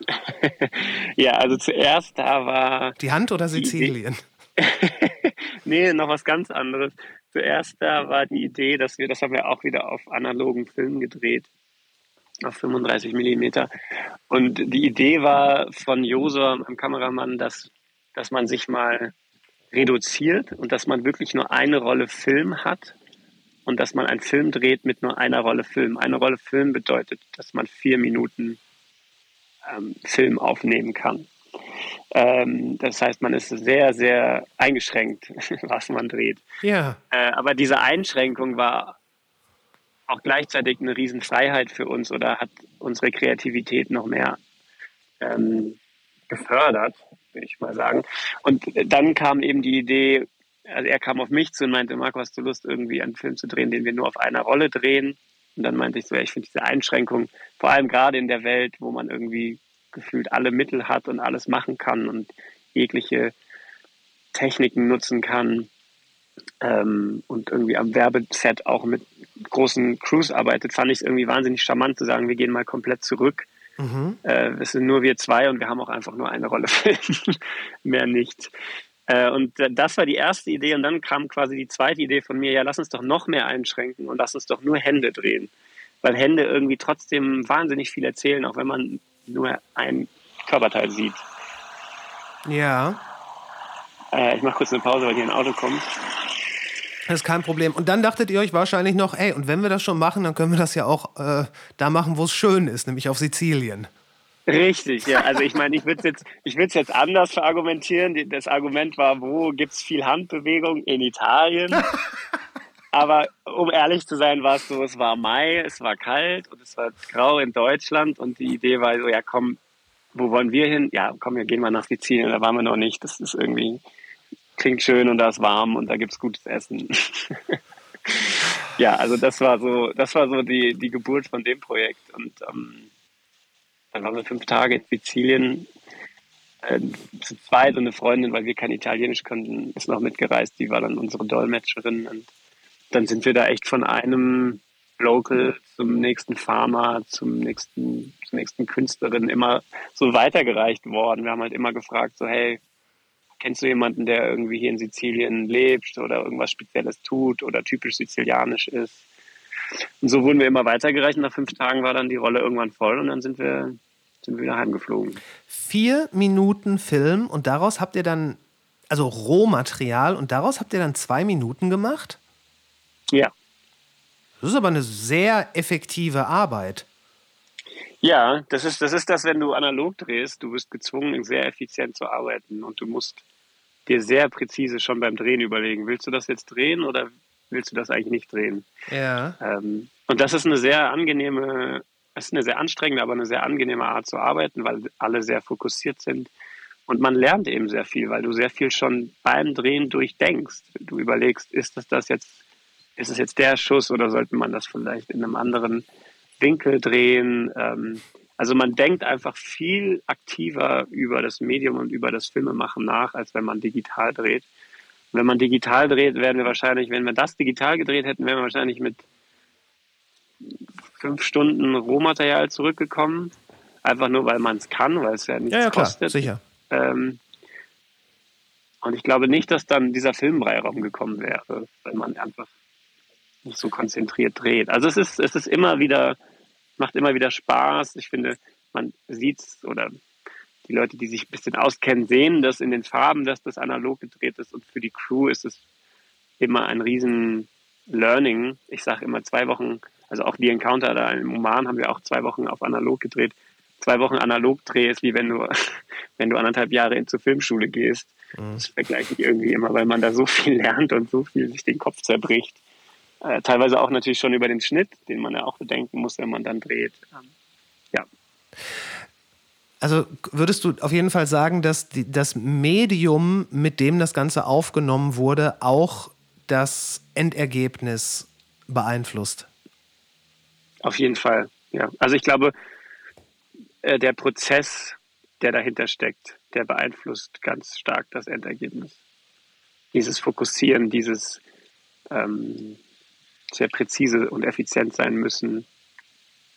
ja, also zuerst da war. Die Hand oder Sizilien? nee, noch was ganz anderes. Zuerst da war die Idee, dass wir, das haben wir auch wieder auf analogen Filmen gedreht, auf 35 Millimeter. Und die Idee war von Josua, einem Kameramann, dass, dass man sich mal reduziert und dass man wirklich nur eine Rolle Film hat und dass man einen Film dreht mit nur einer Rolle Film. Eine Rolle Film bedeutet, dass man vier Minuten ähm, Film aufnehmen kann. Ähm, das heißt, man ist sehr, sehr eingeschränkt, was man dreht. Ja. Äh, aber diese Einschränkung war auch gleichzeitig eine Riesenfreiheit für uns oder hat unsere Kreativität noch mehr ähm, gefördert, würde ich mal sagen. Und dann kam eben die Idee, also er kam auf mich zu und meinte, Marco, hast du Lust, irgendwie einen Film zu drehen, den wir nur auf einer Rolle drehen? Und dann meinte ich so, ja, ich finde diese Einschränkung, vor allem gerade in der Welt, wo man irgendwie gefühlt alle Mittel hat und alles machen kann und jegliche Techniken nutzen kann ähm, und irgendwie am Werbeset auch mit großen Crews arbeitet, fand ich es irgendwie wahnsinnig charmant zu sagen, wir gehen mal komplett zurück. Mhm. Äh, es sind nur wir zwei und wir haben auch einfach nur eine Rolle Film, mehr nicht. Äh, und das war die erste Idee und dann kam quasi die zweite Idee von mir, ja, lass uns doch noch mehr einschränken und lass uns doch nur Hände drehen. Weil Hände irgendwie trotzdem wahnsinnig viel erzählen, auch wenn man nur ein Körperteil sieht. Ja. Äh, ich mache kurz eine Pause, weil hier ein Auto kommt. Das ist kein Problem. Und dann dachtet ihr euch wahrscheinlich noch, ey, und wenn wir das schon machen, dann können wir das ja auch äh, da machen, wo es schön ist, nämlich auf Sizilien. Richtig, ja. Also ich meine, ich würde es jetzt, jetzt anders verargumentieren. Das Argument war, wo gibt es viel Handbewegung? In Italien. Aber um ehrlich zu sein, war es so, es war Mai, es war kalt und es war grau in Deutschland und die Idee war so, ja komm, wo wollen wir hin? Ja, komm, wir gehen mal nach Sizilien, da waren wir noch nicht. Das ist irgendwie, klingt schön und da ist warm und da gibt es gutes Essen. ja, also das war so, das war so die, die Geburt von dem Projekt. Und ähm, dann waren wir fünf Tage in Sizilien äh, zu zweit und eine Freundin, weil wir kein Italienisch konnten, ist noch mitgereist. Die war dann unsere Dolmetscherin. Und dann sind wir da echt von einem Local zum nächsten Farmer, zum nächsten, zur nächsten Künstlerin immer so weitergereicht worden. Wir haben halt immer gefragt, so hey, kennst du jemanden, der irgendwie hier in Sizilien lebt oder irgendwas Spezielles tut oder typisch sizilianisch ist? Und so wurden wir immer weitergereicht. Nach fünf Tagen war dann die Rolle irgendwann voll und dann sind wir sind wir wieder heimgeflogen. Vier Minuten Film und daraus habt ihr dann, also Rohmaterial und daraus habt ihr dann zwei Minuten gemacht? Ja. Das ist aber eine sehr effektive Arbeit. Ja, das ist, das ist das, wenn du analog drehst, du bist gezwungen, sehr effizient zu arbeiten und du musst dir sehr präzise schon beim Drehen überlegen, willst du das jetzt drehen oder willst du das eigentlich nicht drehen? Ja. Ähm, und das ist eine sehr angenehme es ist eine sehr anstrengende, aber eine sehr angenehme Art zu arbeiten, weil alle sehr fokussiert sind. Und man lernt eben sehr viel, weil du sehr viel schon beim Drehen durchdenkst. Du überlegst, ist das das jetzt, ist es jetzt der Schuss oder sollte man das vielleicht in einem anderen Winkel drehen? Ähm, also man denkt einfach viel aktiver über das Medium und über das Filmemachen nach, als wenn man digital dreht. Und wenn man digital dreht, werden wir wahrscheinlich, wenn wir das digital gedreht hätten, wären wir wahrscheinlich mit fünf Stunden Rohmaterial zurückgekommen. Einfach nur, weil man es kann, weil es ja nichts ja, ja, klar, kostet. Sicher. Ähm, und ich glaube nicht, dass dann dieser Filmbrei gekommen wäre, weil man einfach so konzentriert dreht. Also es ist, es ist immer wieder, macht immer wieder Spaß. Ich finde, man sieht es oder die Leute, die sich ein bisschen auskennen, sehen das in den Farben, dass das analog gedreht ist. Und für die Crew ist es immer ein riesen Learning. Ich sage immer zwei Wochen also auch die Encounter da im Oman haben wir auch zwei Wochen auf analog gedreht. Zwei Wochen analog Dreh ist wie wenn du, wenn du anderthalb Jahre zur Filmschule gehst. Mhm. Das vergleiche ich irgendwie immer, weil man da so viel lernt und so viel sich den Kopf zerbricht. Äh, teilweise auch natürlich schon über den Schnitt, den man ja auch bedenken muss, wenn man dann dreht. Ähm, ja. Also würdest du auf jeden Fall sagen, dass die, das Medium, mit dem das Ganze aufgenommen wurde, auch das Endergebnis beeinflusst? Auf jeden Fall, ja. Also ich glaube, äh, der Prozess, der dahinter steckt, der beeinflusst ganz stark das Endergebnis. Dieses Fokussieren, dieses ähm, sehr präzise und effizient sein müssen,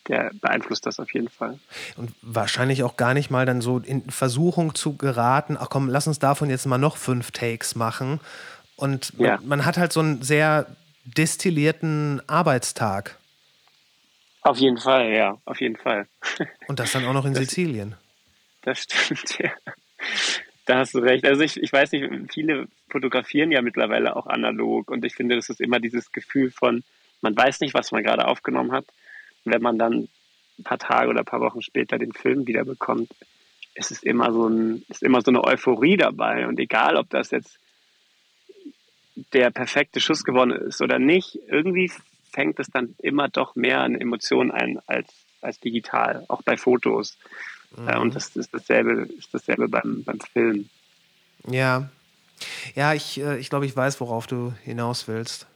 der beeinflusst das auf jeden Fall. Und wahrscheinlich auch gar nicht mal dann so in Versuchung zu geraten, ach komm, lass uns davon jetzt mal noch fünf Takes machen. Und man, ja. man hat halt so einen sehr destillierten Arbeitstag. Auf jeden Fall, ja, auf jeden Fall. Und das dann auch noch in das, Sizilien. Das stimmt, ja. Da hast du recht. Also ich, ich weiß nicht, viele fotografieren ja mittlerweile auch analog und ich finde, das ist immer dieses Gefühl von, man weiß nicht, was man gerade aufgenommen hat. Und wenn man dann ein paar Tage oder ein paar Wochen später den Film wieder bekommt, ist es immer so ein, ist immer so eine Euphorie dabei. Und egal, ob das jetzt der perfekte Schuss geworden ist oder nicht, irgendwie fängt es dann immer doch mehr an Emotionen ein als, als digital, auch bei Fotos. Mhm. und das ist dasselbe, ist dasselbe beim, beim Film. Ja. Ja, ich, äh, ich glaube, ich weiß, worauf du hinaus willst.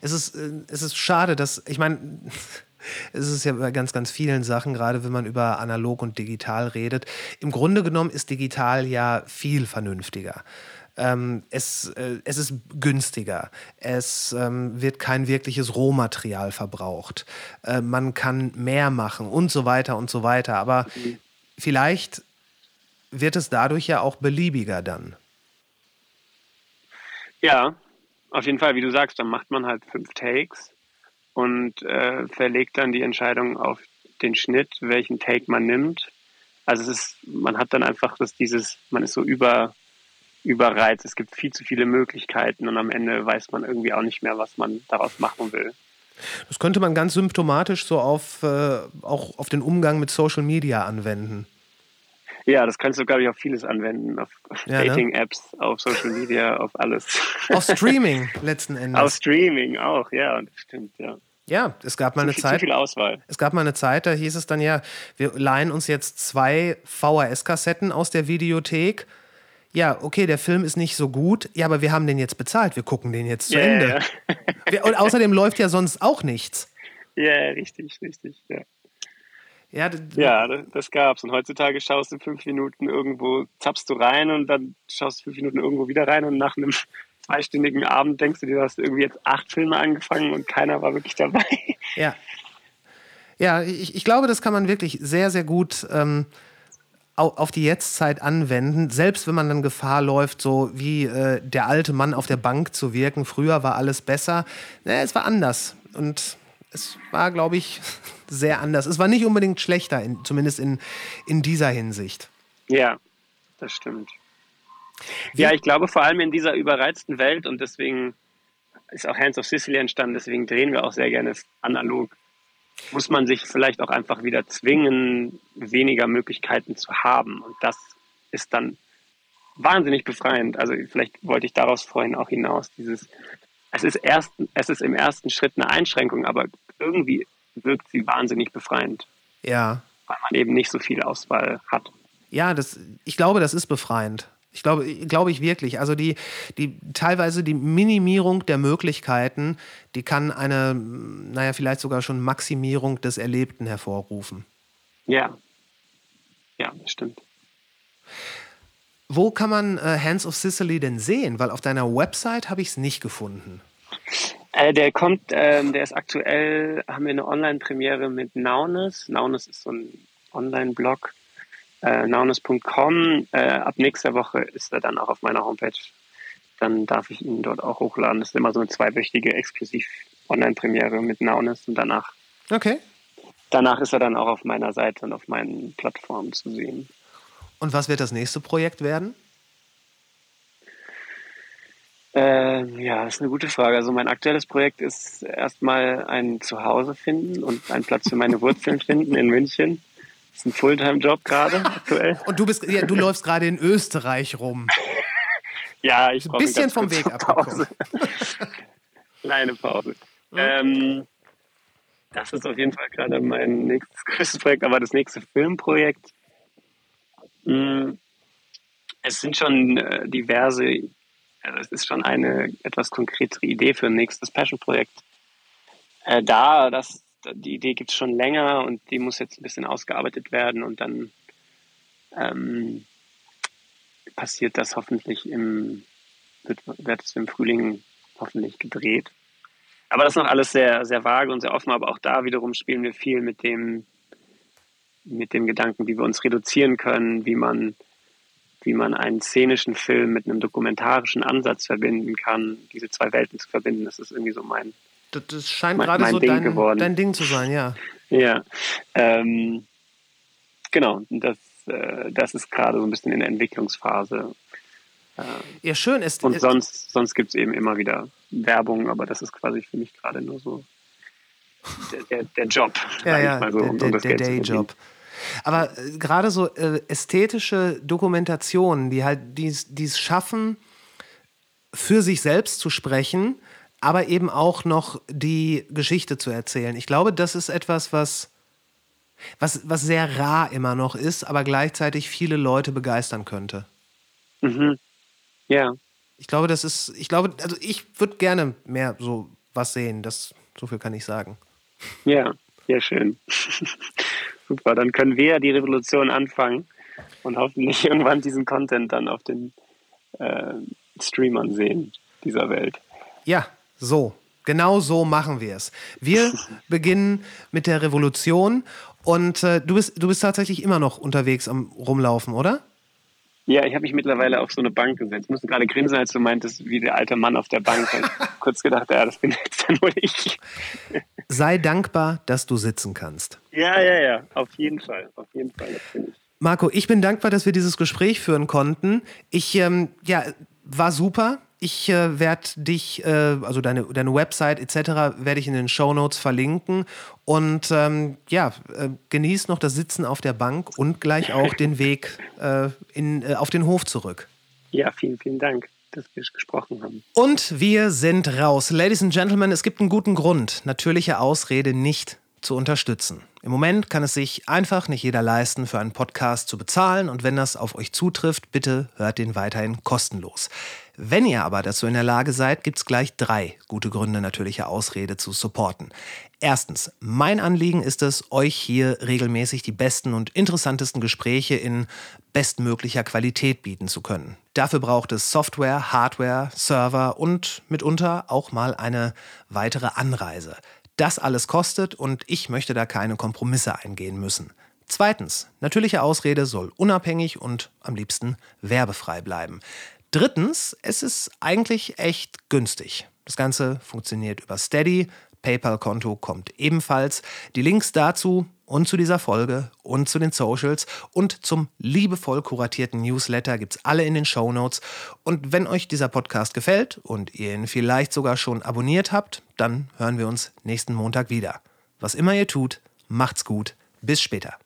Es ist, äh, es ist schade, dass, ich meine, es ist ja bei ganz, ganz vielen Sachen, gerade wenn man über analog und digital redet. Im Grunde genommen ist digital ja viel vernünftiger. Ähm, es, äh, es ist günstiger. Es ähm, wird kein wirkliches Rohmaterial verbraucht. Äh, man kann mehr machen und so weiter und so weiter. Aber mhm. Vielleicht wird es dadurch ja auch beliebiger dann. Ja, auf jeden Fall, wie du sagst, dann macht man halt fünf Takes und äh, verlegt dann die Entscheidung auf den Schnitt, welchen Take man nimmt. Also es ist, man hat dann einfach das dieses, man ist so über überreizt. Es gibt viel zu viele Möglichkeiten und am Ende weiß man irgendwie auch nicht mehr, was man daraus machen will. Das könnte man ganz symptomatisch so auf äh, auch auf den Umgang mit Social Media anwenden. Ja, das kannst du, glaube ich, auf vieles anwenden. Auf ja, ne? Dating-Apps, ne? auf Social Media, auf alles. Auf Streaming letzten Endes. Auf Streaming auch, ja, das stimmt, ja. Ja, es gab mal eine viel, Zeit. Es gab mal eine Zeit, da hieß es dann ja, wir leihen uns jetzt zwei VHS-Kassetten aus der Videothek. Ja, okay, der Film ist nicht so gut. Ja, aber wir haben den jetzt bezahlt. Wir gucken den jetzt zu yeah, Ende. Ja. Und außerdem läuft ja sonst auch nichts. Ja, richtig, richtig, ja. Ja, ja, das gab's. Und heutzutage schaust du fünf Minuten irgendwo, zappst du rein und dann schaust du fünf Minuten irgendwo wieder rein und nach einem zweistündigen Abend denkst du dir, du hast irgendwie jetzt acht Filme angefangen und keiner war wirklich dabei. Ja. Ja, ich, ich glaube, das kann man wirklich sehr, sehr gut ähm, auf die Jetztzeit anwenden, selbst wenn man dann Gefahr läuft, so wie äh, der alte Mann auf der Bank zu wirken. Früher war alles besser. Naja, es war anders. Und es war, glaube ich, sehr anders. Es war nicht unbedingt schlechter, in, zumindest in, in dieser Hinsicht. Ja, das stimmt. Wie? Ja, ich glaube vor allem in dieser überreizten Welt und deswegen ist auch Hands of Sicily entstanden, deswegen drehen wir auch sehr gerne analog. Muss man sich vielleicht auch einfach wieder zwingen, weniger Möglichkeiten zu haben. Und das ist dann wahnsinnig befreiend. Also vielleicht wollte ich daraus vorhin auch hinaus, dieses es ist, erst, es ist im ersten Schritt eine Einschränkung, aber irgendwie wirkt sie wahnsinnig befreiend. Ja. Weil man eben nicht so viel Auswahl hat. Ja, das, ich glaube, das ist befreiend. Ich glaube, glaube ich wirklich. Also die, die teilweise die Minimierung der Möglichkeiten, die kann eine, naja, vielleicht sogar schon Maximierung des Erlebten hervorrufen. Ja. Ja, das stimmt. Wo kann man äh, Hands of Sicily denn sehen? Weil auf deiner Website habe ich es nicht gefunden. Äh, der kommt, ähm, der ist aktuell, haben wir eine Online-Premiere mit Naunes. Naunes ist so ein Online-Blog. Äh, naunes.com. Äh, ab nächster Woche ist er dann auch auf meiner Homepage. Dann darf ich ihn dort auch hochladen. Das ist immer so eine zweiwöchige exklusiv Online-Premiere mit Naunes und danach. Okay. Danach ist er dann auch auf meiner Seite und auf meinen Plattformen zu sehen. Und was wird das nächste Projekt werden? Ähm, ja, das ist eine gute Frage. Also mein aktuelles Projekt ist erstmal ein Zuhause finden und einen Platz für meine Wurzeln finden in München. Das ist ein Fulltime-Job gerade aktuell. Und du bist, ja, du läufst gerade in Österreich rum. ja, ich brauche ein bisschen vom Weg abgekommen. Kleine Pause. Mhm. Ähm, das ist auf jeden Fall gerade mein nächstes größtes Projekt, aber das nächste Filmprojekt hm, es sind schon äh, diverse, also es ist schon eine etwas konkretere Idee für ein nächstes Passion-Projekt äh, da. Das, die Idee gibt es schon länger und die muss jetzt ein bisschen ausgearbeitet werden und dann ähm, passiert das hoffentlich im, wird, wird es im Frühling hoffentlich gedreht. Aber das ist noch alles sehr, sehr vage und sehr offen, aber auch da wiederum spielen wir viel mit dem, mit dem Gedanken, wie wir uns reduzieren können, wie man, wie man einen szenischen Film mit einem dokumentarischen Ansatz verbinden kann, diese zwei Welten zu verbinden. Das ist irgendwie so mein. Das, das scheint gerade so Ding dein, dein, Ding zu sein, ja. Ja. Ähm, genau, das, äh, das ist gerade so ein bisschen in der Entwicklungsphase. Äh, ja, schön. Es, und es, sonst, sonst gibt es eben immer wieder Werbung, aber das ist quasi für mich gerade nur so der, der, der Job. Ja, ja, so, der, um der Dayjob. Aber äh, gerade so äh, ästhetische Dokumentationen, die halt dies, dies schaffen, für sich selbst zu sprechen, aber eben auch noch die Geschichte zu erzählen. Ich glaube, das ist etwas, was, was, was sehr rar immer noch ist, aber gleichzeitig viele Leute begeistern könnte. Mhm. Ja. Ich glaube, das ist, ich glaube, also ich würde gerne mehr so was sehen. Das, so viel kann ich sagen. Ja, sehr schön. Super, dann können wir die Revolution anfangen und hoffentlich irgendwann diesen Content dann auf den äh, Streamern sehen dieser Welt. Ja, so. Genau so machen wir es. Wir beginnen mit der Revolution und äh, du, bist, du bist tatsächlich immer noch unterwegs am Rumlaufen, oder? Ja, ich habe mich mittlerweile auf so eine Bank gesetzt. Ich musste gerade grinsen, als du meintest, wie der alte Mann auf der Bank. Ich kurz gedacht, ja, das bin jetzt dann wohl ich. Sei dankbar, dass du sitzen kannst. Ja, ja, ja, auf jeden Fall. Auf jeden Fall, das ich. Marco, ich bin dankbar, dass wir dieses Gespräch führen konnten. Ich, ähm, ja, war super. Ich äh, werde dich, äh, also deine, deine Website etc., werde ich in den Show Notes verlinken. Und ähm, ja, äh, genieß noch das Sitzen auf der Bank und gleich auch den Weg äh, in, äh, auf den Hof zurück. Ja, vielen, vielen Dank, dass wir gesprochen haben. Und wir sind raus. Ladies and Gentlemen, es gibt einen guten Grund, natürliche Ausrede nicht zu unterstützen. Im Moment kann es sich einfach nicht jeder leisten, für einen Podcast zu bezahlen und wenn das auf euch zutrifft, bitte hört den weiterhin kostenlos. Wenn ihr aber dazu in der Lage seid, gibt es gleich drei gute Gründe, natürliche Ausrede zu supporten. Erstens, mein Anliegen ist es, euch hier regelmäßig die besten und interessantesten Gespräche in bestmöglicher Qualität bieten zu können. Dafür braucht es Software, Hardware, Server und mitunter auch mal eine weitere Anreise. Das alles kostet und ich möchte da keine Kompromisse eingehen müssen. Zweitens, natürliche Ausrede soll unabhängig und am liebsten werbefrei bleiben. Drittens, es ist eigentlich echt günstig. Das Ganze funktioniert über Steady. PayPal-Konto kommt ebenfalls. Die Links dazu und zu dieser Folge und zu den Socials und zum liebevoll kuratierten Newsletter gibt es alle in den Show Notes. Und wenn euch dieser Podcast gefällt und ihr ihn vielleicht sogar schon abonniert habt, dann hören wir uns nächsten Montag wieder. Was immer ihr tut, macht's gut. Bis später.